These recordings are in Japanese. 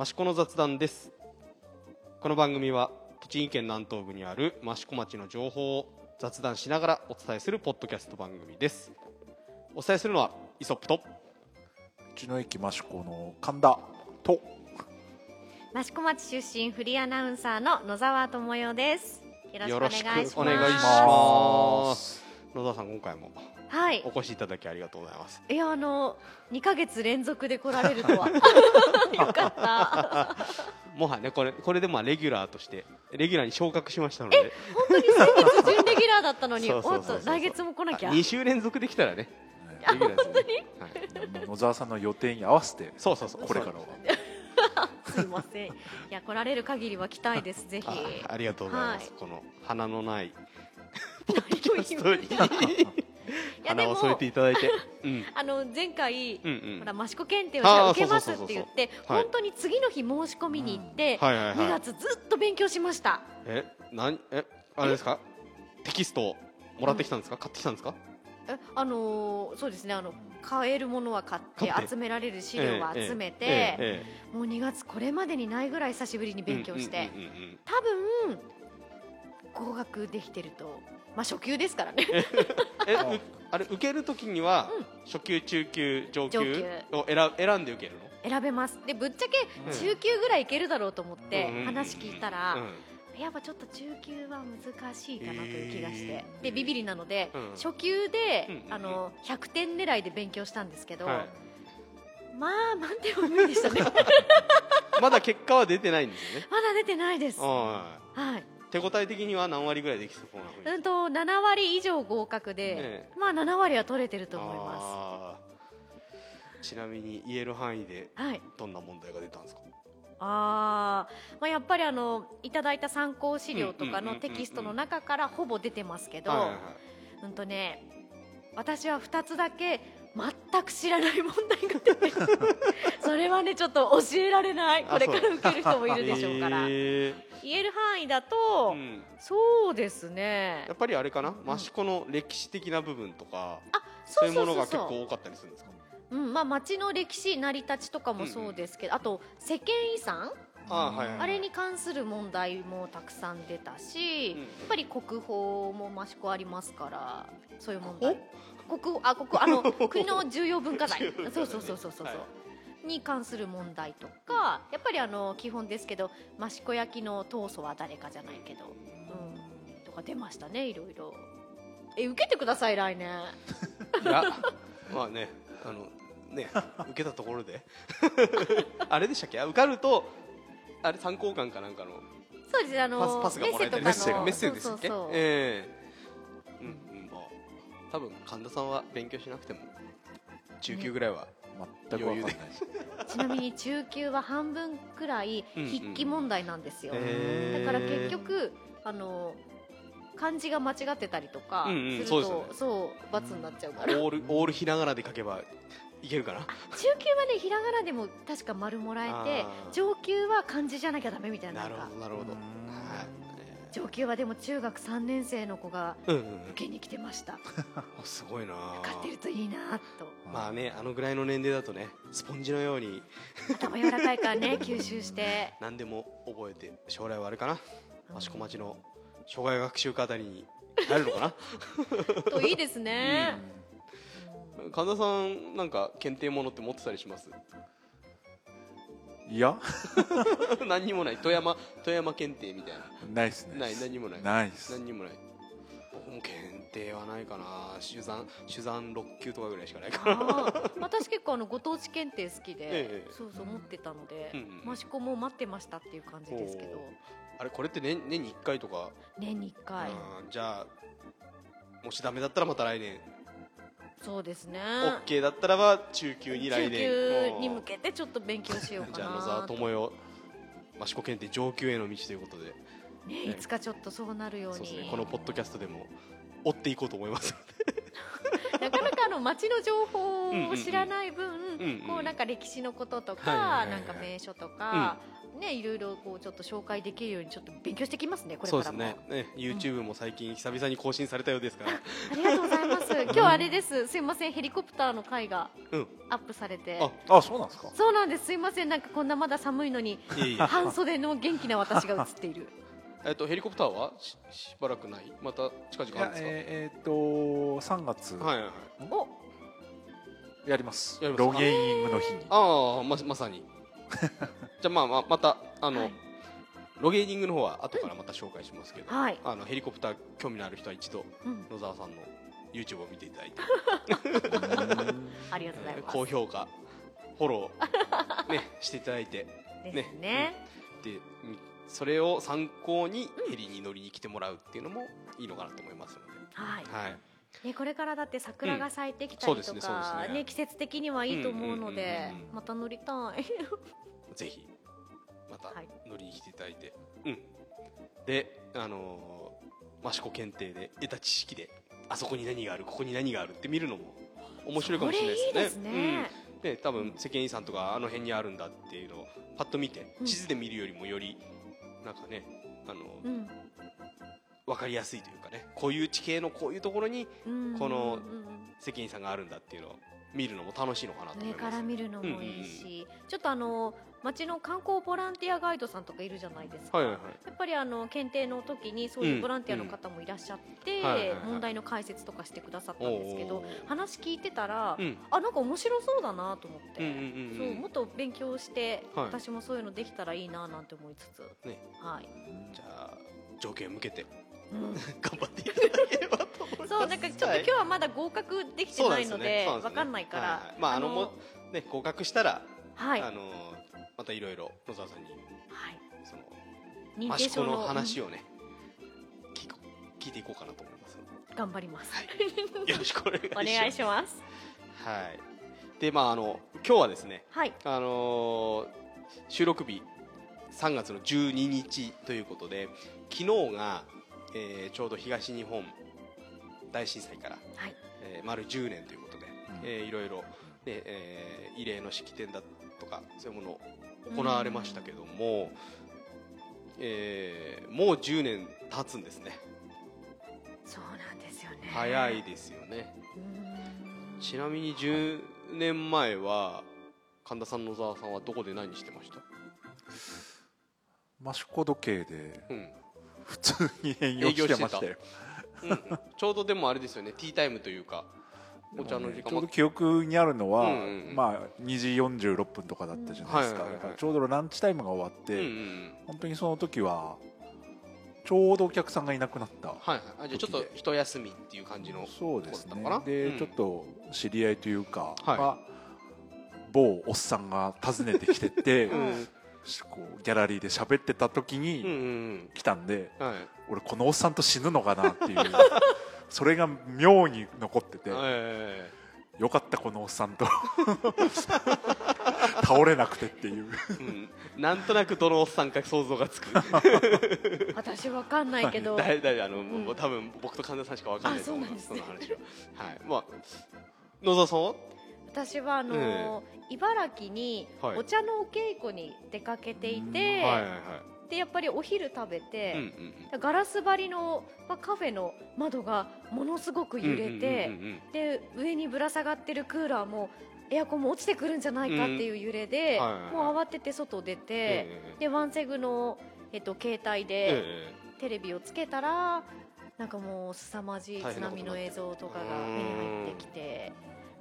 益子の雑談です。この番組は栃木県南東部にある益子町の情報を雑談しながらお伝えするポッドキャスト番組です。お伝えするのはイソップと道の駅益子の神田と益子町出身フリーアナウンサーの野沢智代です。よろしくお願いします。野田さん今回もはい。お越しいただきありがとうございます。いやあの2ヶ月連続で来られるとは。よかった。もはやねこれこれでまあレギュラーとしてレギュラーに昇格しましたので。本当に先月準レギュラーだったのにおっと来月も来なきゃ。2週連続できたらね。レギュラーですね、はい、もう野沢さんの予定に合わせて。そうそうそう。これからは。すいません。いや来られる限りは来たいです。ぜひ。あありがとうございます、はい。この花のない何をスト言うーリーにやでも 花を添えていただいて、うん、あの前回うんうん。ほら益子検定をじゃああー受けますって言ってはい。本当に次の日申し込みに行ってはいはい2はい。月ずっと勉強しました。えなんえあれですか？テキストをもらってきたんですか、買ってきたんですか？えあのーそうですねあの買えるものは買って集められる資料は集めて、えええもう2月これまでにないぐらい久しぶりにえ勉強して、うんうんうんうん。多分合格できてるとまあ初級ですからね。え うあれ受けるときには、初級中級上級を選選んで受けるの？選べます。でぶっちゃけうん。中級ぐらいいけるだろうと思って話聞いたら、うん。やっぱちょっと中級は難しいかなという気がして、でビビりなので、うん。初級で、あの100点狙いで勉強したんですけど、はい。まあ満点は無理でしたね。まだ結果は出てないんですよね。まだ出てないです。ははいい手応え的には何割ぐらいできそうなふうにうんと7割以上合格で、え。まあ7割は取れてると思いまあー。ちなみに言える範囲ですはい。どんな問題が出たんですか？あー、まあ、やっぱりあのいただいた参考資料とかのテキストの中からほぼ出てますけど、はいはいはい。うんとね私は2つだけ全く知らない問題が出て それはねちょっと教えられない。あこれから受ける人もいるでしょうから、へ言える範囲だーと、うん。そうですね。やっぱりあれかな、ん。益子の歴史的な部分とかうそううそう。ものが結構多かったりするんですか？うんまあ、町の歴史成り立ちとかもそうですけど、あと世間遺産？あーはいはい。あれに関する問題もたくさん出たし、うん。やっぱり国宝も益子ありますからそういう問題国宝あ国あの 国の重要文化財。ね。そうそうそうそうそう、はに関する問題とかやっぱりあの基本ですけど益子焼の当祖は誰かじゃないけど、うん、とか出ましたねいろいろ。え受けてください来年。いや まあねあのね受けたところで。あれでしたっけ？あ受かるとあれ参考官かなんかの。そうですねあのパスパスがもらえたりメッセとかの。メッセですっけ？ええうんうんまあ多分神田さんは勉強しなくても中級ぐらいは、全く分かんない。ちなみに中級は半分くらいうんうん。筆記問題なんですよ、へー。だから結局あの漢字が間違ってたりとかうんうん。すると、そうですよね。そう罰になっちゃうから。オール オールひらがなで書けばいけるかな中級はねひらがなでも確か丸もらえて上級は漢字じゃなきゃダメみたいななるほどなるほど。うん。はい上級はでも中学3年生の子がうんうんうん。受けに来てました。あすごいな。受かってるといいなと。まあねあのぐらいの年齢だとねスポンジのように。頭柔らかいからね 吸収して。何でも覚えて将来はあれかな。益子町の障害学習課あたりに入るのか といいですね、な神田さんなんか検定ものって持ってたりします？いや？何にもない。富山富山検定みたいな。ないですね。ない何にもない。ないです。何にもない。僕も検定はないかな。手山手山6級とかぐらいしかないかな。私結構あのご当地検定好きで、ええそうそう持ってたので、うんうん益子も待ってましたっていう感じですけど。あれこれって年年に1回とか、年に1回、うんじゃあもしダメだったらまた来年、そうですね。OK だったらば中級に来中年級に向けてちょっと勉強しようかじゃあ野な沢智代益子検定上級への道ということで。ね、い。つかちょっとそうなるように。ね。このポッドキャストでも追っていこうと思います なかなかあの街の情報を知らない分、こうなんか歴史のこととはいか、なんか名所とか、ねいろいろこうちょっと紹介できるようにちょっと勉強してきますねこれからも。ですね。ね YouTube も最近久々に更新されたようですから。ありがとうございます。今日あれです。すいません。ヘリコプターの回がうん。アップされて。ああそうなんですか？そうなんです。すいません。なんかこんなまだ寒いのに半袖の元気な私が映っている。えっとヘリコプターはししばらくない？また近々あるんですか、えーえーっと3月はいはいはい。お。やります。やりますロゲイングの日に。ああままさに じゃあまあまあまたあの、はいロゲーニングの方は後からまた紹介しますけど、はい。あのヘリコプター興味のある人は一度うん野沢さんの YouTube を見ていただいて ありがとうございます。高評価フォロー、ね、していただいてね。でうんそれを参考にヘリに乗りに来てもらうっていうのもいいのかなと思いますので、はい。はい、ね、これからだって桜が咲いてきたりとかね季節的にはいいと思うのでまた乗りたい。ぜひまたはい。乗りに来ていただいて、うん。であのー益子検定で得た知識であそこに何があるここに何があるって見るのも面白いかもしれないですね。ですね。うん、で多分世間遺産とかあの辺にあるんだっていうのをパッと見てうん地図で見るよりもよりなんかねあの、うん分かりやすいというかねこういう地形のこういうところにうん。このうんうんがあるんだっていうのを見るのも楽しいのかなと思います上から見るのもいいし、ちょっとあの町の観光ボランティアガイドさんとかいるじゃないですか、はいはいはい。やっぱりあの検定の時にそういうボランティアの方もいらっしゃって、問題の解説とかしてくださったんですけどおー。話聞いてたら、うん。あなんか面白そうだなと思って、うんうんうんそううんもっと勉強して、はい。私もそういうのできたらいいななんて思いつつ、ね。はい、じゃあ条件を向けてうん。頑張っていただければと思います。そうなんかちょっと今日はまだ合格できてないのでわかんないから、はいはい。まああのもね合格したら、はい、あのまたいろいろ野沢さんにはい、その認定証益子の話ををね聞いていこうかなと思います。うん頑張ります、よろしくお願いしおます。願いします。はい。でまああの今日はですねはい。あのー収録日3月の12日ということで昨日が、えーちょうど東日本大震災から、はい。えー丸10年ということで、うん。えーいろいろ、ねえー慰霊の式典だとかそういうもの行われましたけども、えーもう10年経つんですね。そうなんですよね。早いですよね。うん。ちなみに10年前は神田さん野沢さんはどこで何してました？益子時計でうん普通に営業してましたよ。うん。ちょうどでもあれですよね。ティータイムというかお茶の時間。もちょうど記憶にあるのは、うんうんうん。まあ2時46分とかだったじゃないですか、うんはいはい。はいちょうどランチタイムが終わって、うんうんうん。本当にその時はちょうどお客さんがいなくなった、はいはい。あじゃあちょっと一休みっていう感じのそうですね。で、うん。ちょっと知り合いというか、はい。が某おっさんが訪ねてきてて、うんこうギャラリーで喋ってた時うんうにん。来たんで、うんはい。俺このおっさんと死ぬのかなっていう それが妙に残ってて、えよかったこのおっさんと倒れなくてっていう。えうん。なんとなくどのおっさんか想像がつく。私わかんないけど。誰誰あの、ん。もう多分僕と神田さんしかわかんないと思いますあその話は。はい。まあ野沢さんは？私はあのー茨城にはい。お茶のお稽古に出かけていて、はいはいはい。でやっぱりお昼食べうんて、うん。ガラス張りの、まあ、カフェの窓がものすごくうん揺れて、うんうんうん。で上にぶら下がってるクーラーもエアコンも落ちてくるんじゃないかっていう揺れで、うんはいはいはい。もう慌てて外出て、ええ。でワンセグの、えっと、携帯でえテレビをつけたらなんかもう凄まじい津波の映像とかが目に入ってきて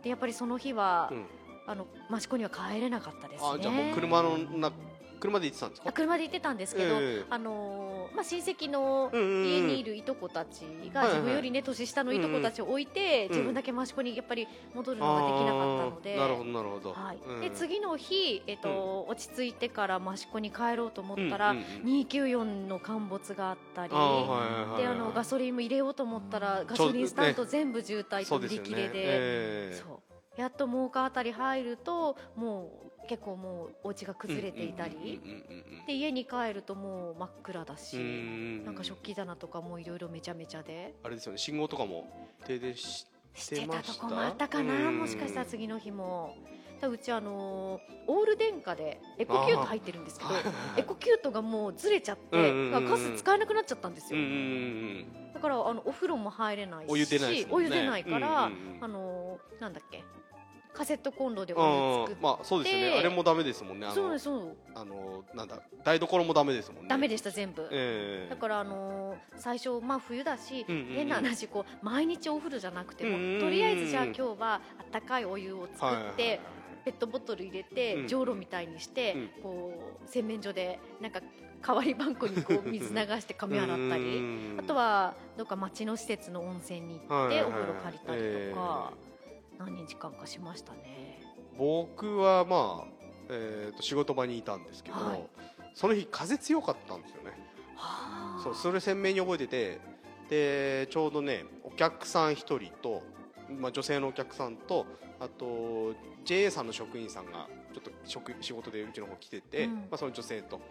でやっぱりその日は、えうん。あの益子には帰れなかったですね。あじゃあもう車のな車で行ってたんですか？あ車で行ってたんですけど、ええ。あのーまあ、親戚の家にいるいとこたちが自分よりね年下のいとこたちを置いて、ん自分だけ益子にやっぱり戻るのができなかったので。なるほどなるほど、はい。うん。で次の日、えっと落ち着いてから益子に帰ろうと思ったら、うんうんうん。294の陥没があったり、であのガソリンも入れようと思ったらガソリンスタンド全部渋滞と売り切れで。ええ。そう。やっと真岡あたり入るともう結構もうお家が崩れていたり、で家に帰るともう真っ暗だし、なんか食器棚とかもいろいろめちゃめちゃであれですよね信号とかも停電ししてたとこもあったかなもしかしたら次の日もだうちあのーオール電化でエコキュート入ってるんですけどエコキュートがもうずれちゃって、ガス使えなくなっちゃったんですよ、だからあのお風呂も入れないしお湯出ないですもんねお湯出ないから、うんうんうんあのーなんだっけカセットコンロでうんお湯作って、まあそうですよね。あれもダメですもんね。あのそうそうあのなんだ台所もダメですもんね。ダメでした全部、ええ。だからあのー最初まあ冬だし、うんうんうん。変な話こう毎日お風呂じゃなくても、うんうんうん。とりあえずじゃあ今日はあったかいお湯を作って、はいはいはい。ペットボトル入れて、うん。じょうろみたいにして、うん。こう洗面所でなんか代わりバンコにこう 水流して髪洗ったり。うんあとはどっか町の施設の温泉に行ってはいはいはい。お風呂借りたりとか、何日間かしましたね。僕はまあ、えー、と仕事場にいたんですけど、はい。その日風強かったんですよね。はあそうそれ鮮明に覚えててでちょうどねお客さん1人と、まあ、女性のお客さんとあと JA さんの職員さんがちょっと職仕事でうちの方来てて、うん。まあ、その女性と。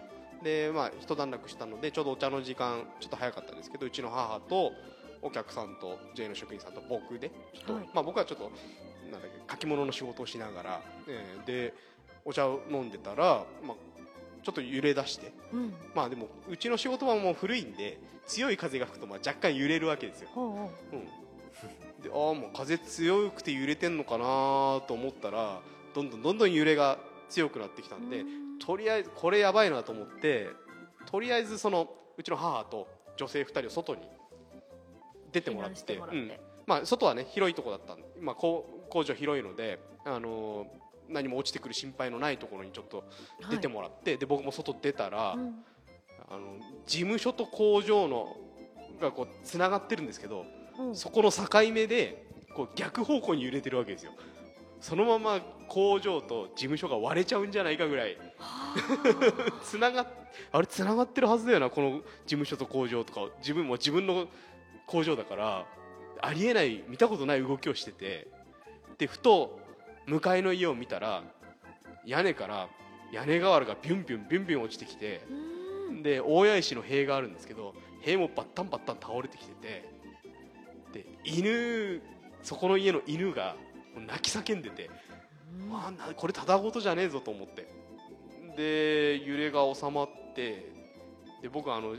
で、まあ、一段落したのでちょうどお茶の時間ちょっと早かったんですけどうちの母とお客さんと JA の職員さんと僕でちょっと、はい。まあ、僕はちょっとなんだっけ書き物の仕事をしながら、えーでお茶を飲んでたら、まあ、ちょっと揺れ出してうん。まあでもうちの仕事はもう古いんで強い風が吹くとまあ若干揺れるわけですよ、ほうん、でああもう風強くて揺れてんのかなと思ったらどんどんどんどん揺れが強くなってきたうんでん。とりあえずこれやばいなと思ってとりあえずそのうちの母と女性2人を外に出てもらって。まあ、外はね広いとこだったんで、まあ、工工場広いので、あのー何も落ちてくる心配のないところにちょっと出てもらって、で僕も外出たら、はいうん。あの事務所と工場のがこうつながってるんですけど、うん。そこの境目でこう逆方向に揺れてるわけですよ。そのまま工場と事務所が割れちゃうんじゃないかぐらい。はつな がっあれつながってるはずだよなこの事務所と工場とか。自分も自分の工場だからありえない見たことない動きをしててでふと向かいの家を見たら屋根から屋根瓦がビュンビュンビュンビュン落ちてきてで大谷石の塀があるんですけど塀もバッタンバッタン倒れてきててで犬そこの家の犬が泣き叫んでて、うん。あなこれただごとじゃねえぞと思って。で揺れが収まってで僕あの、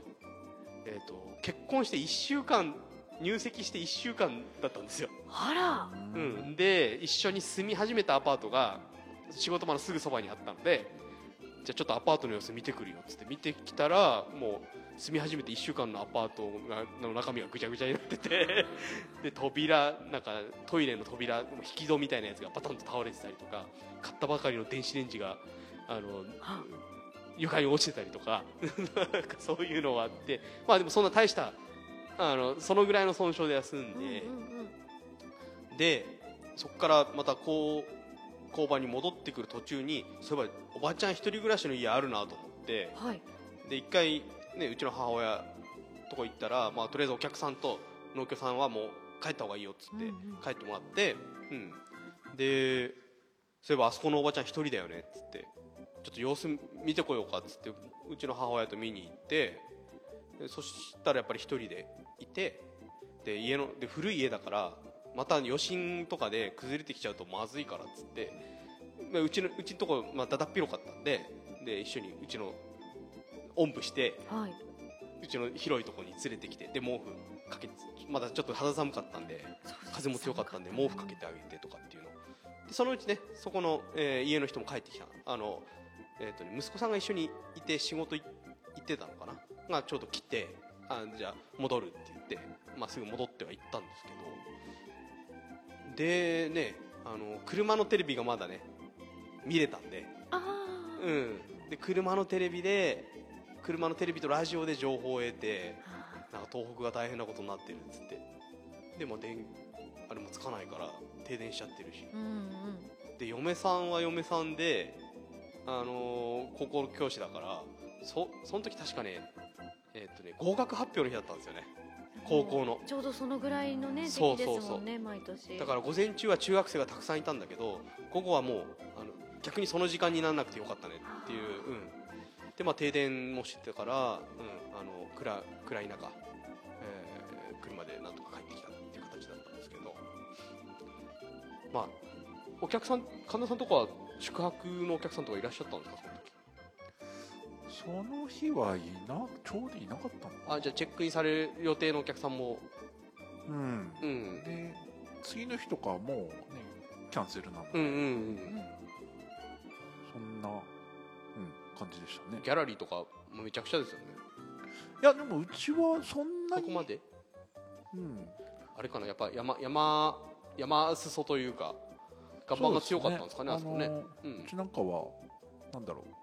えー、と結婚して1週間入籍して1週間だったんですよ、あら。うん、で一緒に住み始めたアパートが仕事場のすぐそばにあったのでじゃあちょっとアパートの様子見てくるよっつって見てきたらもう住み始めて1週間のアパートがの中身がぐちゃぐちゃになってて で扉なんかトイレの扉引き戸みたいなやつがバタンと倒れてたりとか買ったばかりの電子レンジがあのは床に落ちてたりとか。なんかそういうのがあって。まあでもそんな大したあのそのぐらいの損傷で休んうんで、うんうん。でそこからまたこう交番に戻ってくる途中にそういえばおばちゃん一人暮らしの家あるなと思って。はい。で一回、ね、うちの母親とこ行ったら、まあ、とりあえずお客さんと農協さんはもう帰った方がいいよっつってうんうん。帰ってもらって、うん、でそういえばあそこのおばちゃん一人だよねっつってちょっと様子見てこようかっつってうちの母親と見に行ってでそしたらやっぱり一人でいてで家ので古い家だからまた余震とかで崩れてきちゃうとまずいからっつってまあうちのうちのとこ、まあ、だだっ広かったんでで一緒にうちのおんぶしてはい。うちの広いところに連れてきてで毛布かけまだちょっと肌寒かったんで風も強かったんで毛布かけてあげてとかっていうの。でそのうちねそこの、えー家の人も帰ってきたあの、えーとね、息子さんが一緒にいて仕事い行ってたのかな？がちょうど来てあじゃあ戻るって言って、まあ、すぐ戻っては行ったんですけど。でねあの車のテレビがまだね見れたんで。うん、で車のテレビで車のテレビとラジオで情報を得てなんか東北が大変なことになってるっつって。でも電あれもつかないから停電しちゃってるし。うんうん。で嫁さんは嫁さんで、あのー高校教師だからそその時確かね,、えーっとね合格発表の日だったんですよね。高校の。ちょうどそのぐらいのね時そう期ですそう。そうんもね毎年。だから午前中は中学生がたくさんいたんだけど午後はもうあの逆にその時間にならなくてよかったねっていう、うん、でまあ停電もしてたから、うん、あの暗暗い中、えー車でなんとか帰ってきたっていう形だったんですけど。まあお客さん神田さんとかは宿泊のお客さんとかいらっしゃったんですか？その時その日はいなちょうどいなかったのかあじゃあチェックインされる予定のお客さんも。うん。うん。で次の日とかはもうねキャンセルなので、うんうんうん。そんな、うん、感じでしたね。ギャラリーとかもめちゃくちゃですよね。いやでもうちはそんなにそこまで？うん、あれかなやっぱ山山山裾というか岩盤が強かったんですかねあそこね。あのうちなんかはなんだろう。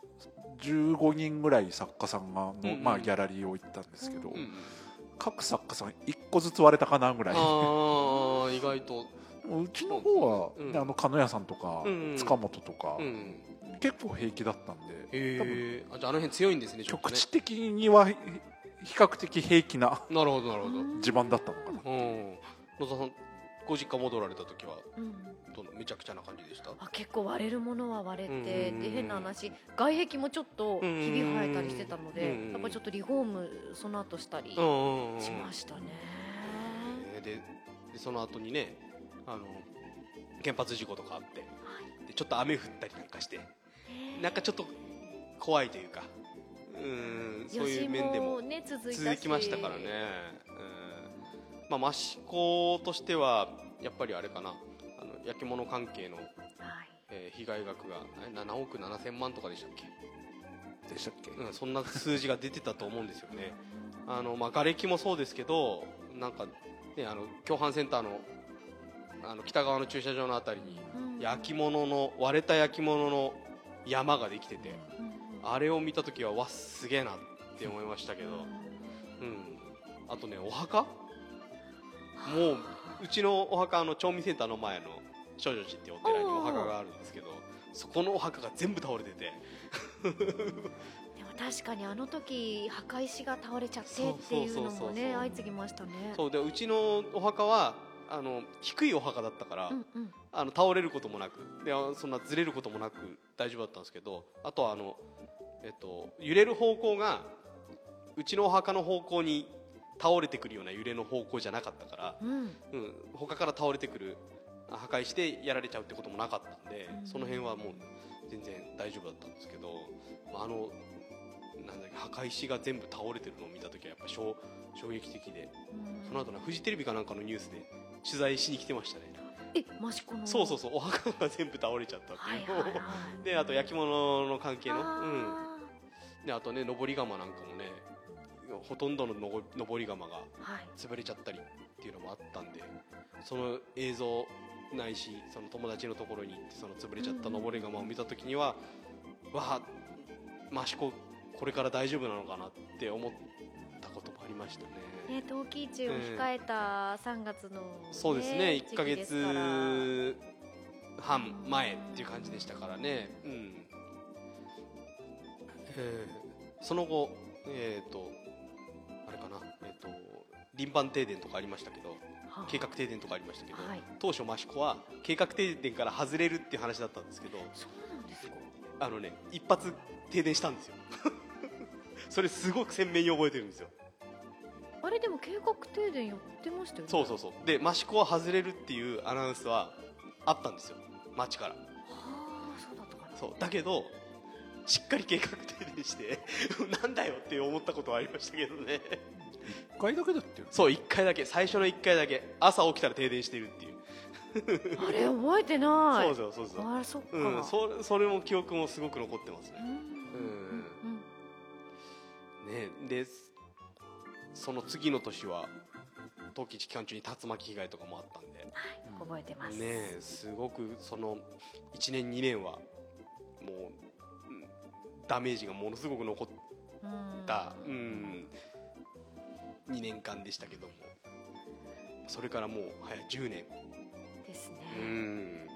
15人ぐらい作家さんがの、まあ、ギャラリーを行ったんですけど、各作家さん1個ずつ割れたかなぐらい。ああ意外と。うちの方は、うん。ねあの鹿屋さんとか、塚本とか、うん結構平気だったんでへえあじゃああの辺強いんですね局地的にはひ比較的平気ななるほどなるほど。うん地盤だったのかな。うん。野田さんご実家戻られた時はうん。どのめちゃくちゃな感じでした？あ結構割れるものは割れて、うん。で変な話外壁もちょっとひび生えたりしてたので、うん。やっぱちょっとリフォームその後したりしましたね、ねででその後にねあの原発事故とかあってでちょっと雨降ったりなんかしてなんかちょっと怖いというかうんそういう面でもね続きましたからね、うんまあ、益子としてはやっぱりあれかな。あの焼き物関係の、はい。えー被害額がえ7億7千万とかでしたっけ、でしたっけ、うん、そんな数字が出てたと思うんですよね。あの、まあ、瓦礫もそうですけどなんか、ね、あの共販センターのあの北側の駐車場のあたりにうん。焼き物の割れた焼き物の山ができててうん。あれを見た時はわすげえなって思いましたけど、うん、あとねお墓？もううちのお墓あの町民センターの前の少女寺っていうお寺にお墓があるんですけどそこのお墓が全部倒れてて。でも確かにあの時墓石が倒れちゃってっていうのもね相次ぎましたね。そう。でうちのお墓はあの低いお墓だったから、うんうん。あの倒れることもなくであそんなずれることもなく大丈夫だったんですけどあとはあの、えっと、揺れる方向がうちのお墓の方向に倒れてくるような揺れの方向じゃなかったから、うん。うん、他から倒れてくるあ破壊してやられちゃうってこともなかったんで、うん。その辺はもう全然大丈夫だったんですけど、まあ、あのなんだっけ墓石が全部倒れてるのを見た時はやっぱ衝衝撃的で。うん。その後ねフジテレビかなんかのニュースで取材しに来てましたね。え益子の？そうそうそう。お墓が全部倒れちゃったってはいいう。はいはい であと焼き物の関係の、うん、あであとね登り窯なんかもねほとんどののり窯が潰れちゃったりっていうのもあったんでその映像ないしその友達のところに行ってその潰れちゃった登り窯を見た時には、わあ益子これから大丈夫なのかなって思ったこともありましたね。ね陶器市を控えた3月の、ねそうですね。1ヶ時期ですから月半前っていう感じでしたからね、うん。えーその後、えー、と輪番停電とかありましたけどはあ。計画停電とかありましたけど、はい。当初益子は計画停電から外れるっていう話だったんですけどそうなんですか？あのね一発停電したんですよ。それすごく鮮明に覚えてるんですよ。あれでも計画停電やってましたよね。そうそうそう。で益子は外れるっていうアナウンスはあったんですよ。町から。はあそうだったかな。そう。だけどしっかり計画停電して なんだよって思ったことはありましたけどね1回だけだってよそう1回だけ。最初の1回だけ。朝起きたら停電してるっていう。あれ覚えてない。そうそうそうそう。あれそっか、うん、それそれも記憶もすごく残ってますね。うんうんねでその次の年は冬季期間中に竜巻被害とかもあったんで。はい覚えてます。ねすごくその1年2年はもううんダメージがものすごく残っうん。た、うん、2年間でしたけども。それからもう早10年。ですね、うん。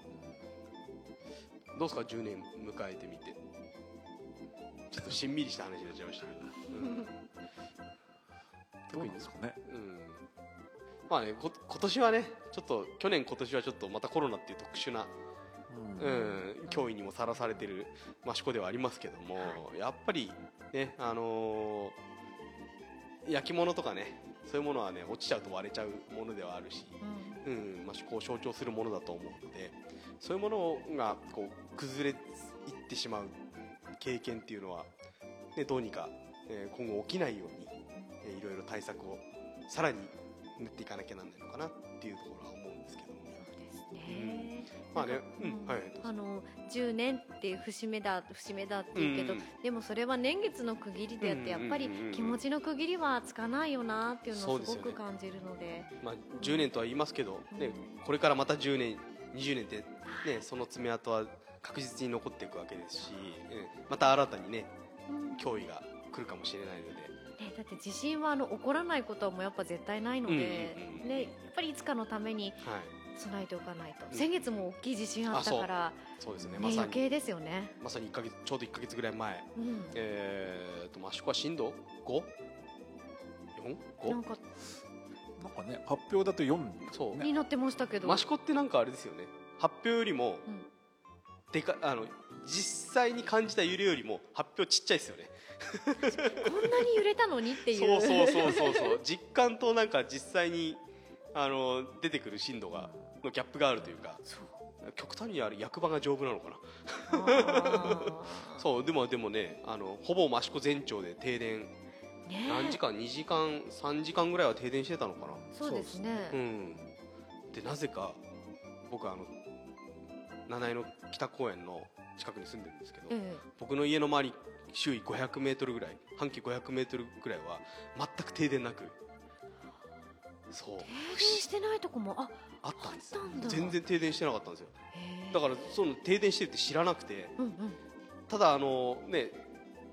どうですか？10年迎えてみて。ちょっとしんみりした話になっちゃいましたけど、うん。どうなんですかね。うん。まあねこ今年はねちょっと去年今年はちょっとまたコロナっていう特殊な、うん。うん、脅威にもさらされてる益子ではありますけどもやっぱりねあのー焼き物とかねそういうものはね落ちちゃうと割れちゃうものではあるし、うん。うん、益子を象徴するものだと思うのでそういうものがこう崩れいってしまう経験っていうのは、ね、どうにか、えー今後起きないように、えーいろいろ対策をさらに練っていかなきゃなんないのかなっていうところは思まあね。うん。はいあの10年って節目だ節目だって言うけど、うん。でもそれは年月の区切りであってやっぱり気持ちの区切りはつかないよなっていうのをすごく感じるので。まあ、10年とは言いますけど、ねうん、これからまた10年20年って、ね、その爪痕は確実に残っていくわけですし、うんまた新たにねうん。脅威が来るかもしれないので。ね、だって地震はあの起こらないことはもうやっぱ絶対ないので、うんうんうん。ね、やっぱりいつかのためにはい備えておかないと、うん。先月も大きい地震あったから、そう。ですね。ねまさに。余計ですよね。まさに1ヶ月ちょうど1か月ぐらい前。うん。えー、と益子は震度？5? 4? 5? なんかなんかね発表だと4そう、ねになってましたけど、益子ってなんかあれですよね。発表よりもうん。でかあの実際に感じた揺れよりも発表ちっちゃいですよね。こんなに揺れたのにっていう。そうそうそうそうそう。実感となんか実際にあの出てくる震度がのギャップがあるというか極端にある役場が丈夫なのかな。そうでもでもねあのほぼ益子全町で停電。ね。何時間？2時間？3時間ぐらいは停電してたのかな。そうですね。うん。でなぜか僕あの七重の北公園の近くに住んでるんですけど、え僕の家の周り周囲500メートルぐらい半径500メートルぐらいは全く停電なくそう。え、停電してないとこもああったんです全然停電してなかったんですよ。だからその停電してるって知らなくて。うんうん。ただあのね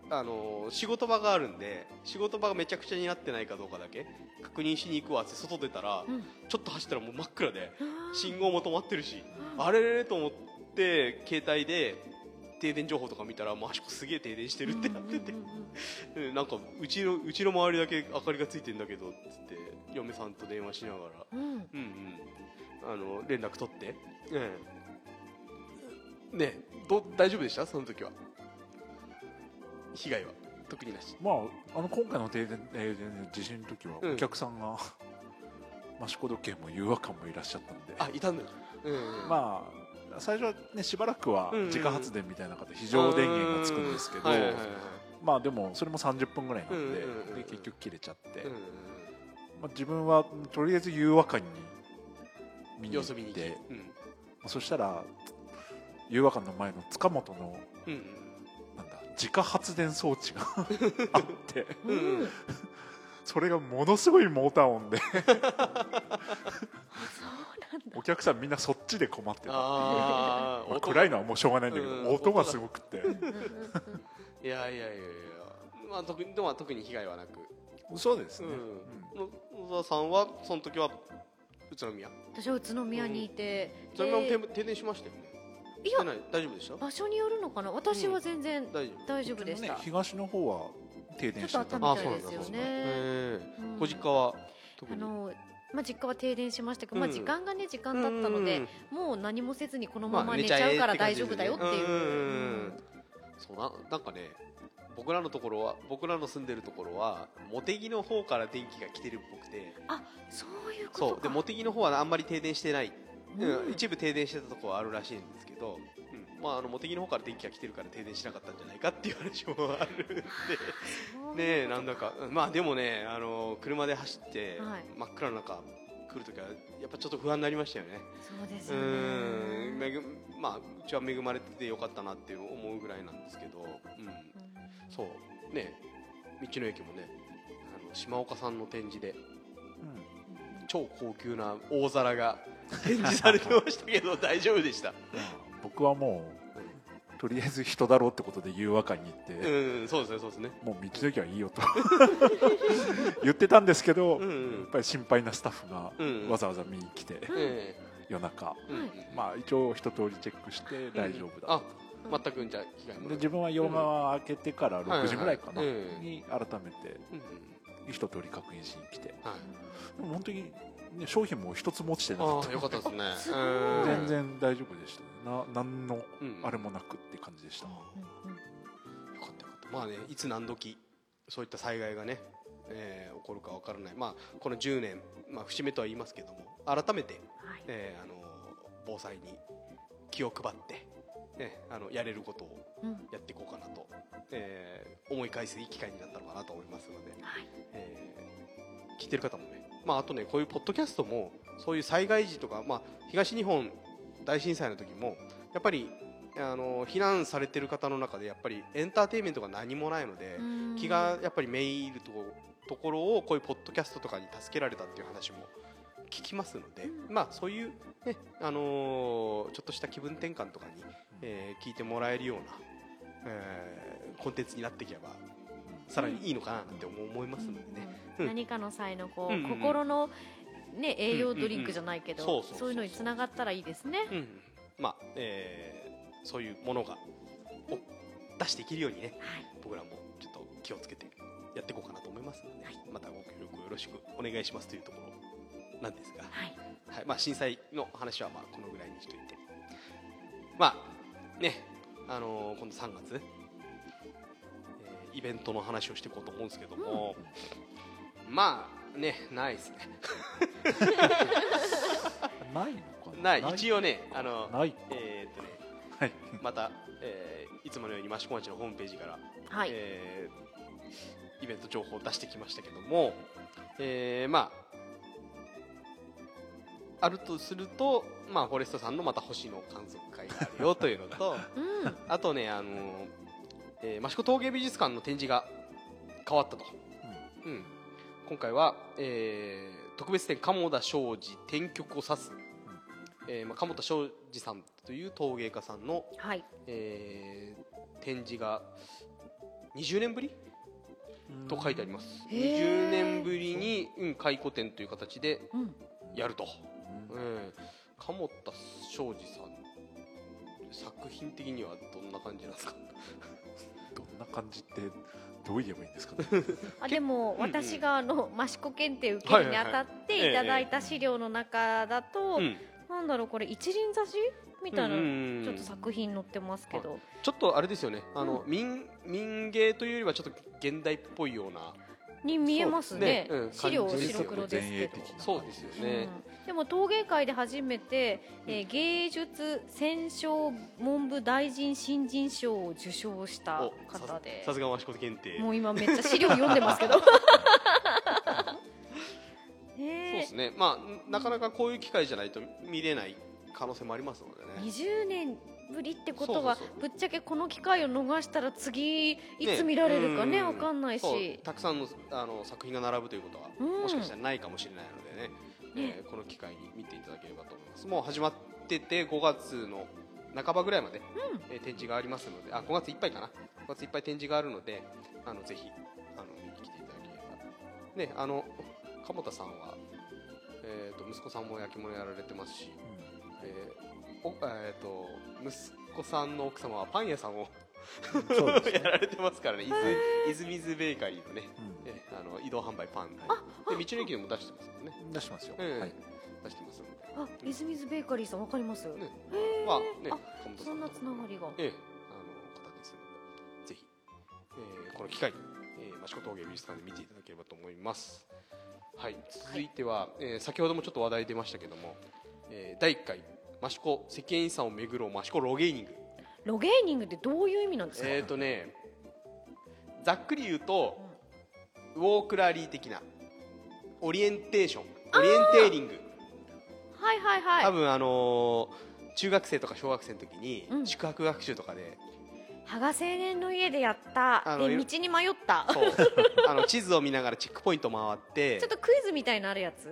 あの仕事場があるんで仕事場がめちゃくちゃになってないかどうかだけ確認しに行くわって外出たら、うん。ちょっと走ったらもう真っ暗で信号も止まってるしああれれれと思って携帯で停電情報とか見たらもうあそこすげえ停電してるってなってて。うんうんうんうん。うんなんかうちのうちの周りだけ明かりがついてんだけどっつって嫁さんと電話しながら。うん。うんうん。あの連絡取って、ええねえど大丈夫でした？その時は。被害は。特になし。まああの今回の停電、えー地震の時はうん。お客さんが、益子時計も誘惑感もいらっしゃったんで。あいたんだ。よ、うんうん。まあ最初はねしばらくは自家発電みたいな形で非常電源がつくんですけど、まあでもそれも30分ぐらいなんで,、で結局切れちゃって、まあ、自分はとりあえず誘惑感に見に行ってうん。まあそしたら誘惑館の前の塚本のうんうん。なんだ自家発電装置が あってうん。それがものすごいモーター音で 客さんみんなそっちで困ってた まあ暗いのはもうしょうがないんだけど、うん音がすごくって。うんうんうんいやいやいやいや。まあ特にでも特に被害はなく。そうですね、う野沢さんはその時は宇都宮。私は宇都宮にいて、宇都宮もで停停電しましたよねいや大丈夫でした？場所によるのかな？私は全然大丈夫。大丈夫でした、ね、東の方は停電してたちょっとあったみたいですよね。そうなんだへーうん。ご実家は特に？あのまあ、実家は停電しましたけど、まあ、うん時間がね時間経ったので、もう何もせずにこのまま寝ちゃうから大丈夫だよっていう、そうななんかね僕らのところは僕らの住んでるところは茂木の方から電気が来てるっぽくて。そういうことか。そう。で茂木の方はあんまり停電してない、うんうん。一部停電してたところはあるらしいんですけど、うんまあ、あの茂木の方から電気が来てるから停電しなかったんじゃないかっていう話もあるんで。ねなんだか。うんまあでもねあの車で走ってはい。真っ暗な中来るときはやっぱちょっと不安になりましたよね。うそうですね。恵まあうちは恵まれててよかったなって思うぐらいなんですけど、うん、そう。ね道の駅もねあの島岡さんの展示でうん。超高級な大皿が展示されてましたけど大丈夫でした。まあ僕はもうとりあえず人だろうってことで誘惑館に行って、うんそうですねそうですね。もう道の駅はいいよと言ってたんですけど、うんうん。やっぱり心配なスタッフがうんわざわざ見に来て、え夜中。えうん。はいまあ一応一通りチェックして大丈夫だあ全くじゃあ被害もで自分は用が開けてから6時ぐらいかな、はいはい。はいに改めてうんうん一通り確認しに来て。はいでも本当に、ね、商品も一つも落ちてなかったああよかったですね。すごいうん。全然大丈夫でしたねな何のうん。あれもなくって感じでした、うん。うん。よかったよかったまあねいつ何時そういった災害がね、えー起こるかわからない。まあこの10年まあ節目とは言いますけども改めて、はい。えーあの防災に気を配って、ね、あのやれることをうん。やっていこうかなと、えー思い返すいい機会になったのかなと思いますので、はい。えー聞いてる方もね、まあ、あとねこういうポッドキャストもそういう災害時とか、まあ、東日本大震災の時もやっぱりあの避難されてる方の中でやっぱりエンターテインメントが何もないので、うん。気がやっぱりめいるとところをこういうポッドキャストとかに助けられたっていう話も聞きますので、うん。まあそういう、ねあのーちょっとした気分転換とかに、えー聞いてもらえるような、えーコンテンツになっていけばさらにいいのかなって思思いますのでね、うん。うん。何かの際のこう、うんうんうん。心の、ね、栄養ドリンクじゃないけど、うんうんうんそういうのにつながったらいいですね。うんまあ、えーそういうものがを出していけるようにねはい。僕らもちょっと気をつけてやっていこうかなと思いますので、またご協力よろしくお願いしますというところなんですが、はい。はい。まあ、震災の話はまあこのぐらいにしといて。まあねあのー今度3月、えーイベントの話をしていこうと思うんですけども、まあねないですね。ないのかな？い。な一応ねあのない。えーっとねはい。また、えーいつものように益子町のホームページから、はい、えーイベント情報を出してきましたけども、えーまああるとすると、まあ、フォレストさんのまた星の観測会があるよというのと うん。あとねあの、えー益子陶芸美術館の展示が変わったと、うん今回は、えー特別展鴨田庄司天曲を指す、えーまあ、鴨田庄司さんという陶芸家さんのはい。えー展示が20年ぶり？と書いてあります。へー。20年ぶりに、うん、回顧展という形でうん。やると、うん。うん、鴨田庄司さん作品的にはどんな感じなんですか？どんな感じってどう言えばいいんですかね。あでも私があの益子検定受けるにあたっていただいた資料の中だと、うん。なんだろうこれ一輪挿しみたいなちょっと作品載ってますけど、ちょっとあれですよね。あの、う民民芸というよりはちょっと現代っぽいようなに見えますね。ね。うん。資料白黒ですけど。そうですよね、うん。でも陶芸界で初めて、えー芸術選奨文部大臣新人賞を受賞したお方でさすが益子検定。もう今めっちゃ資料読んでますけど。そうねですね。まあなかなかこういう機会じゃないと見れない可能性もありますのでえね20年ぶりってことはぶっちゃけこの機会を逃したら次いつ見られるかねうん。わかんないし。たくさんのあの作品が並ぶということは、うん。もしかしたらないかもしれないのでね。ね。えーこの機会に見ていただければと思います。もう始まってて5月の半ばぐらいまで、えー展示がありますのであ5月いっぱいかな。5月いっぱい展示があるのであのぜひあの見に来ていただければねあの鴨田さんは、えー、と息子さんも焼き物やられてますし、えーおえー、と息子さんの奥様はパン屋さんをうんそうです やられてますからね、伊豆伊豆水ベーカリーのね、うん。えあの移動販売パン、で。道の駅でも出してますよね、出しますよ、ええ。はい、出してますので、あみずみずベーカリーさんわかります、ね。へー。まあね、そんなとつながりが。ええ。あの方ですので、ぜひ、えーこの機会に、えー、益子陶芸美術館で見ていただければと思います。はい、続いては、えー先ほどもちょっと話題出ましたけども、えー第1回益子世間遺産を巡ろう益子ロゲーニング。ロゲーニングってどういう意味なんですか、えっ、とね、ざっくり言うと、ウォークラリー的なオリエンテーション、オリエンテーリング。はいはいはい。多分あのー中学生とか小学生の時にうん。宿泊学習とかで、芳賀青年の家でやった道に迷った。あの地図を見ながらチェックポイント回って。ちょっとクイズみたいのあるやつ。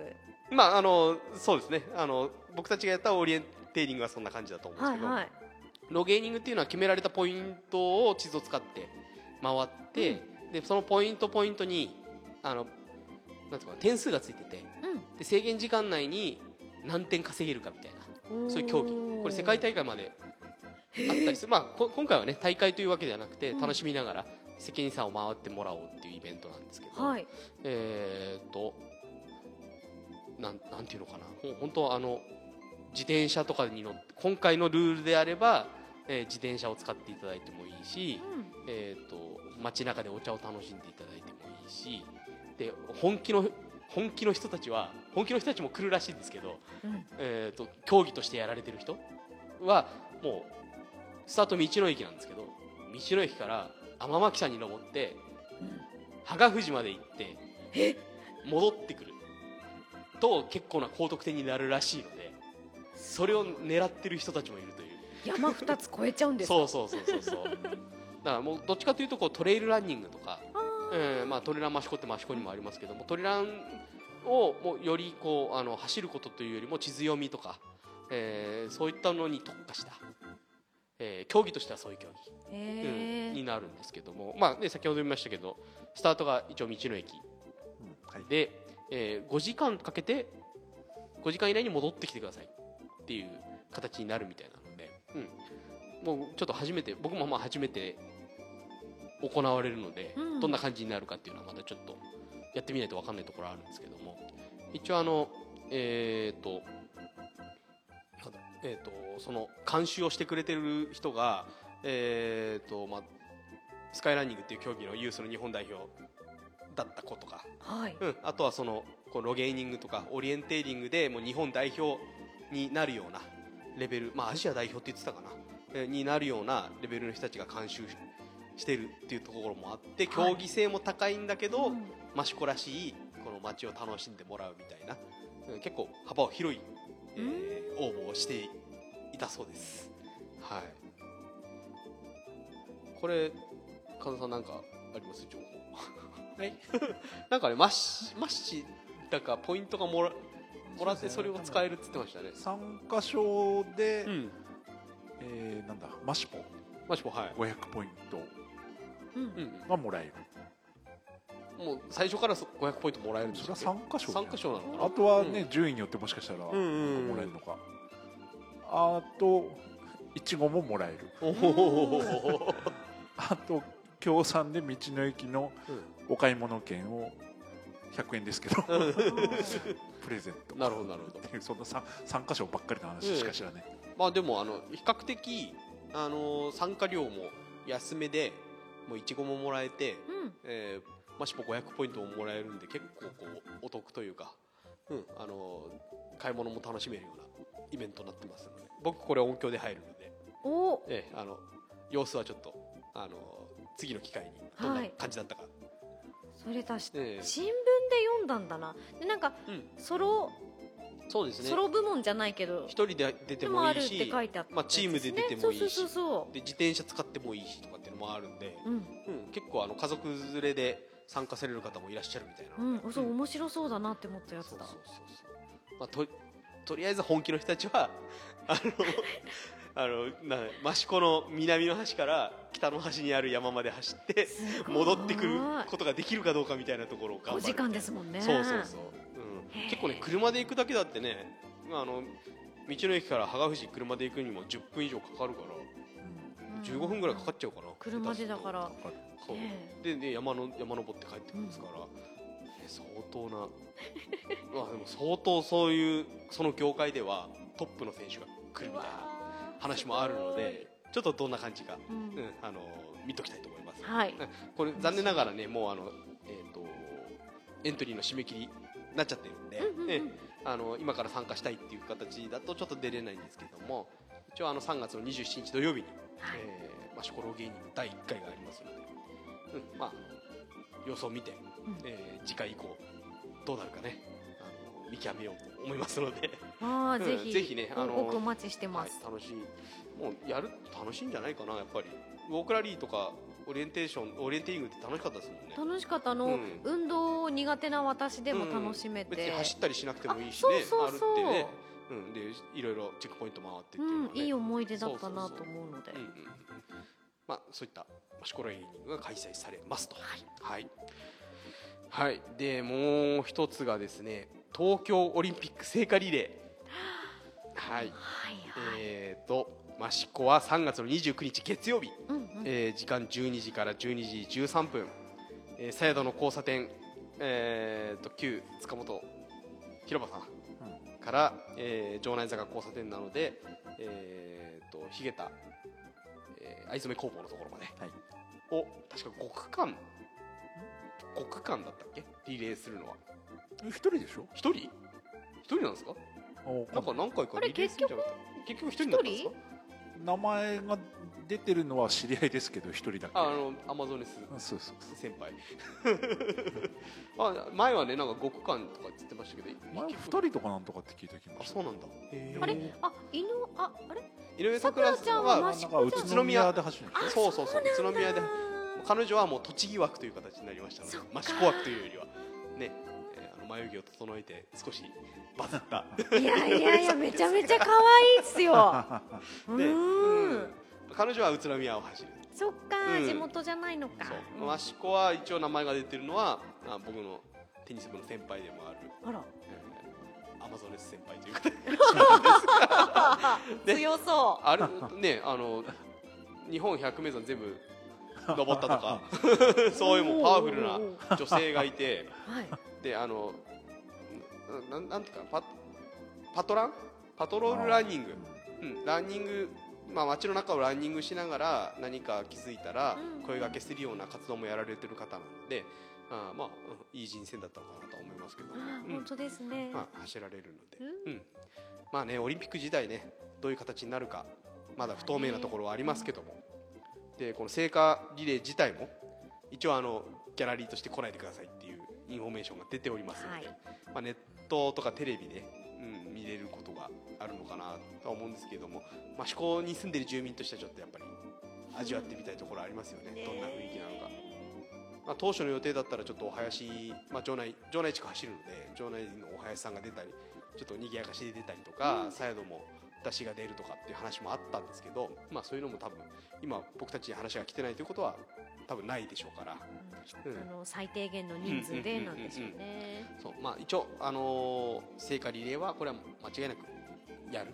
まああのそうですね。あの僕たちがやったオリエンテーリングはそんな感じだと思うんですけど、はいはい。ロゲーニングっていうのは決められたポイントを地図を使って回って、でそのポイントポイントにあのなんていうかな点数がついててで制限時間内に何点稼げるかみたいなうんそういう競技。これ世界大会まであったりする、まあ、こ今回はね大会というわけではなくてうん。楽しみながら世間遺産を回ってもらおうっていうイベントなんですけど、はい。えーっとなんなんていうのかな。ほ本当はあの自転車とかに乗って今回のルールであれば、えー自転車を使っていただいてもいいし、うん。えと街中でお茶を楽しんでいただいてもいいしで本気の本気の人たちは本気の人たちも来るらしいんですけど、うん。えー、と競技としてやられてる人はもうスタート道の駅なんですけど道の駅から天巻山に登って羽賀富士まで行って戻ってくると結構な高得点になるらしいのでそれを狙ってる人たちもいるという。山二つ越えちゃうんですか？そうそうそうそうそう。だからもうどっちかというとこうトレイルランニングとか、えー。まあ、トレラン益子って益子にもありますけどもトレランをもうよりこうあの走ることというよりも地図読みとか、えーそういったのに特化した、えー競技としてはそういう競技、へえうんになるんですけども、まあね、先ほど言いましたけどスタートが一応道の駅。うんはい。で、えー5時間かけて5時間以内に戻ってきてくださいっていう形になるみたいなので、うん、もうちょっと初めて僕もまあ初めて行われるので、うん。どんな感じになるかっていうのはまだちょっとやってみないと分かんないところあるんですけども一応あのえっ、となんだえー、とその監修をしてくれてる人が、えーとまあ、スカイランニングっていう競技のユースの日本代表だった子とか、はい。うん、あとはそのこうロゲーニングとかオリエンテーリングでもう日本代表になるようなレベル、まあ、アジア代表って言ってたかな、えーになるようなレベルの人たちが監修してるっていうところもあってはい。競技性も高いんだけど、うん。益子らしいこの街を楽しんでもらうみたいな、うん結構幅を広い、えー応募をしていたそうです。はい。これ神田さんなんかあります？情報。はい。なんかねマッシマッシだかポイントがもらもらってそれを使えるって言ってましたね。参加賞で、うん。えーなんだマシポ。マッシポはい、500ポイント。うん。うんがもらえる。もう最初からそ500ポイントもらえるんですそれはよ参加賞参加賞なのかな？あとはね、うん。順位によってもしかしたらもうんうんうん。らえるのか、あといちごももらえる。あと協賛で道の駅のお買い物券を100円ですけどプレゼント。なるほどなるほど。っていうそんな参参加賞ばっかりの話しか知らない、まあでもあの比較的あの参加料も安めでもういちごももらえて、うん。えーマシポ500ポイントももらえるんで結構こうお得というか、うん、あの買い物も楽しめるようなイベントになってますので僕これ音響で入るので、おえーあの様子はちょっとあの次の機会にどんな感じだったか、それだしええ。新聞で読んだんだな。でなんかうん、ソロそうですね。ソロ部門じゃないけど一人で出てでもあるっもいいして書いてあったまあチームで出てもいいしそうそうそうで自転車使ってもいいしとかっていうのもあるんで、そううん。うん、結構あの家族連れで参加される方もいらっしゃるみたいな。うん、そう面白そうだなって思ったやつだ。そうそうそうそう、まあ、ととりあえず本気の人たちはあの あのな益子の南の端から北の端にある山まで走って戻ってくることができるかどうかみたいなところを頑張5る時間ですもんね。そうそうそう、うん、結構ね車で行くだけだってねあの道の駅から羽賀富士車で行くにも10分以上かかるからうん。15分ぐらいかかっちゃうかな。車でだから。そう。えでで山の山登って帰ってくるんですから、ね相当な。まあでも相当そういうその業界ではトップの選手が来るみたいな話もあるのでちょっとどんな感じか、うん。うん、あの見ときたいと思います、はい。これ残念ながらねもうあの、えー、とエントリーの締め切りになっちゃってるんで、うんうんうん。ねあの今から参加したいっていう形だとちょっと出れないんですけども一応あの3月の27日土曜日にはい。えーまあ、シコロ芸人第1回がありますので、うん、まあ様子を見て、ん。えー次回以降どうなるかね見極めようと思いますので、うんああぜひぜひねあのお待ちしてます、はい楽しい。もうやる楽しいんじゃないかなやっぱり。ウォークラリーとかオリエンテーションオリエンテーリングって楽しかったですもんね。楽しかった。あの、うん。運動苦手な私でも楽しめて、別に走ったりしなくてもいいしあねそうそうそう。あるってね、うん、でいろいろチェックポイント回ってっていうのは、ね。うん、いい思い出だったなと思うので。うんうんうん。まあ、そういったマシコライニングが開催されますと。はい、はい。でもう一つがですね東京オリンピック聖火リレー。はい、はいはい、えー、と益子は3月の29日月曜日、うんうん。えー時間12時から12時13分、えー、佐宿の交差点、えー、と旧塚本広場さん。から、えー城内坂交差点なので、えー、と日田、えー、藍染工房のところまで、はい。を確か5区間。5区間だったっけ？リレーするのは一人でしょ？一人？一人なんですか？おなんか何回かリレーするんじゃなかった？結局一人だったんですか？名前が出てるのは知り合いですけど一人だけ。ああのアマゾネスそうそう。先輩。あ前はねなんか5区間とかって言ってましたけど前結局二人とかなんとかって聞いた気があそうなんだ。あれ？あ犬ああれ？井上咲楽さくらちゃんは宇都宮で走るんですそうそうそう宇都宮で。あ彼女はもう栃木枠という形になりましたので益子枠というよりは。ね、眉毛を整えて少しバズった。ーいやいやいや めちゃめちゃ可愛いっすよ。うで、ーん。彼女は宇都宮を走る。そっか、うん。地元じゃないのか。そう。益子は一応名前が出てるのはあ僕のテニス部の先輩でもある、あら。えーアマゾネス先輩ということで。ね。強そあれねあの日本百名山全部登ったとか。そういうもうパワフルな女性がいて。うはい。であのななんていうかパパトラン？パトロールランニング、うん、ランニングまあ街の中をランニングしながら何か気づいたらうん。声掛けするような活動もやられてる方なので、あーまあうんいい人選だったのかなと思いますけど、あうん。本当ですね、まあ、走られるので、ううん。まあねオリンピック時代ねどういう形になるかまだ不透明なところはありますけども、でこの聖火リレー自体も一応あのギャラリーとして来ないでくださいっていうインフォメーションが出ておりますので、はい。まあ、ネットとかテレビで、うん、見れることがあるのかなとは思うんですけども益子に住んでる住民としてはちょっとやっぱり味わってみたいところありますよね、ねどんな雰囲気なのか。まあ、当初の予定だったらちょっとお囃子、まあ、場内場内地区走るので場内のお囃子さんが出たりちょっと賑やかしで出たりとか、サイドも山車が出るとかっていう話もあったんですけど、まあ、そういうのも多分今僕たちに話が来てないということは多分ないでしょうから。うん。あの最低限の人数でなんでしょうね。そう、まあ、一応、あのー聖火リレーはこれは間違いなくやる。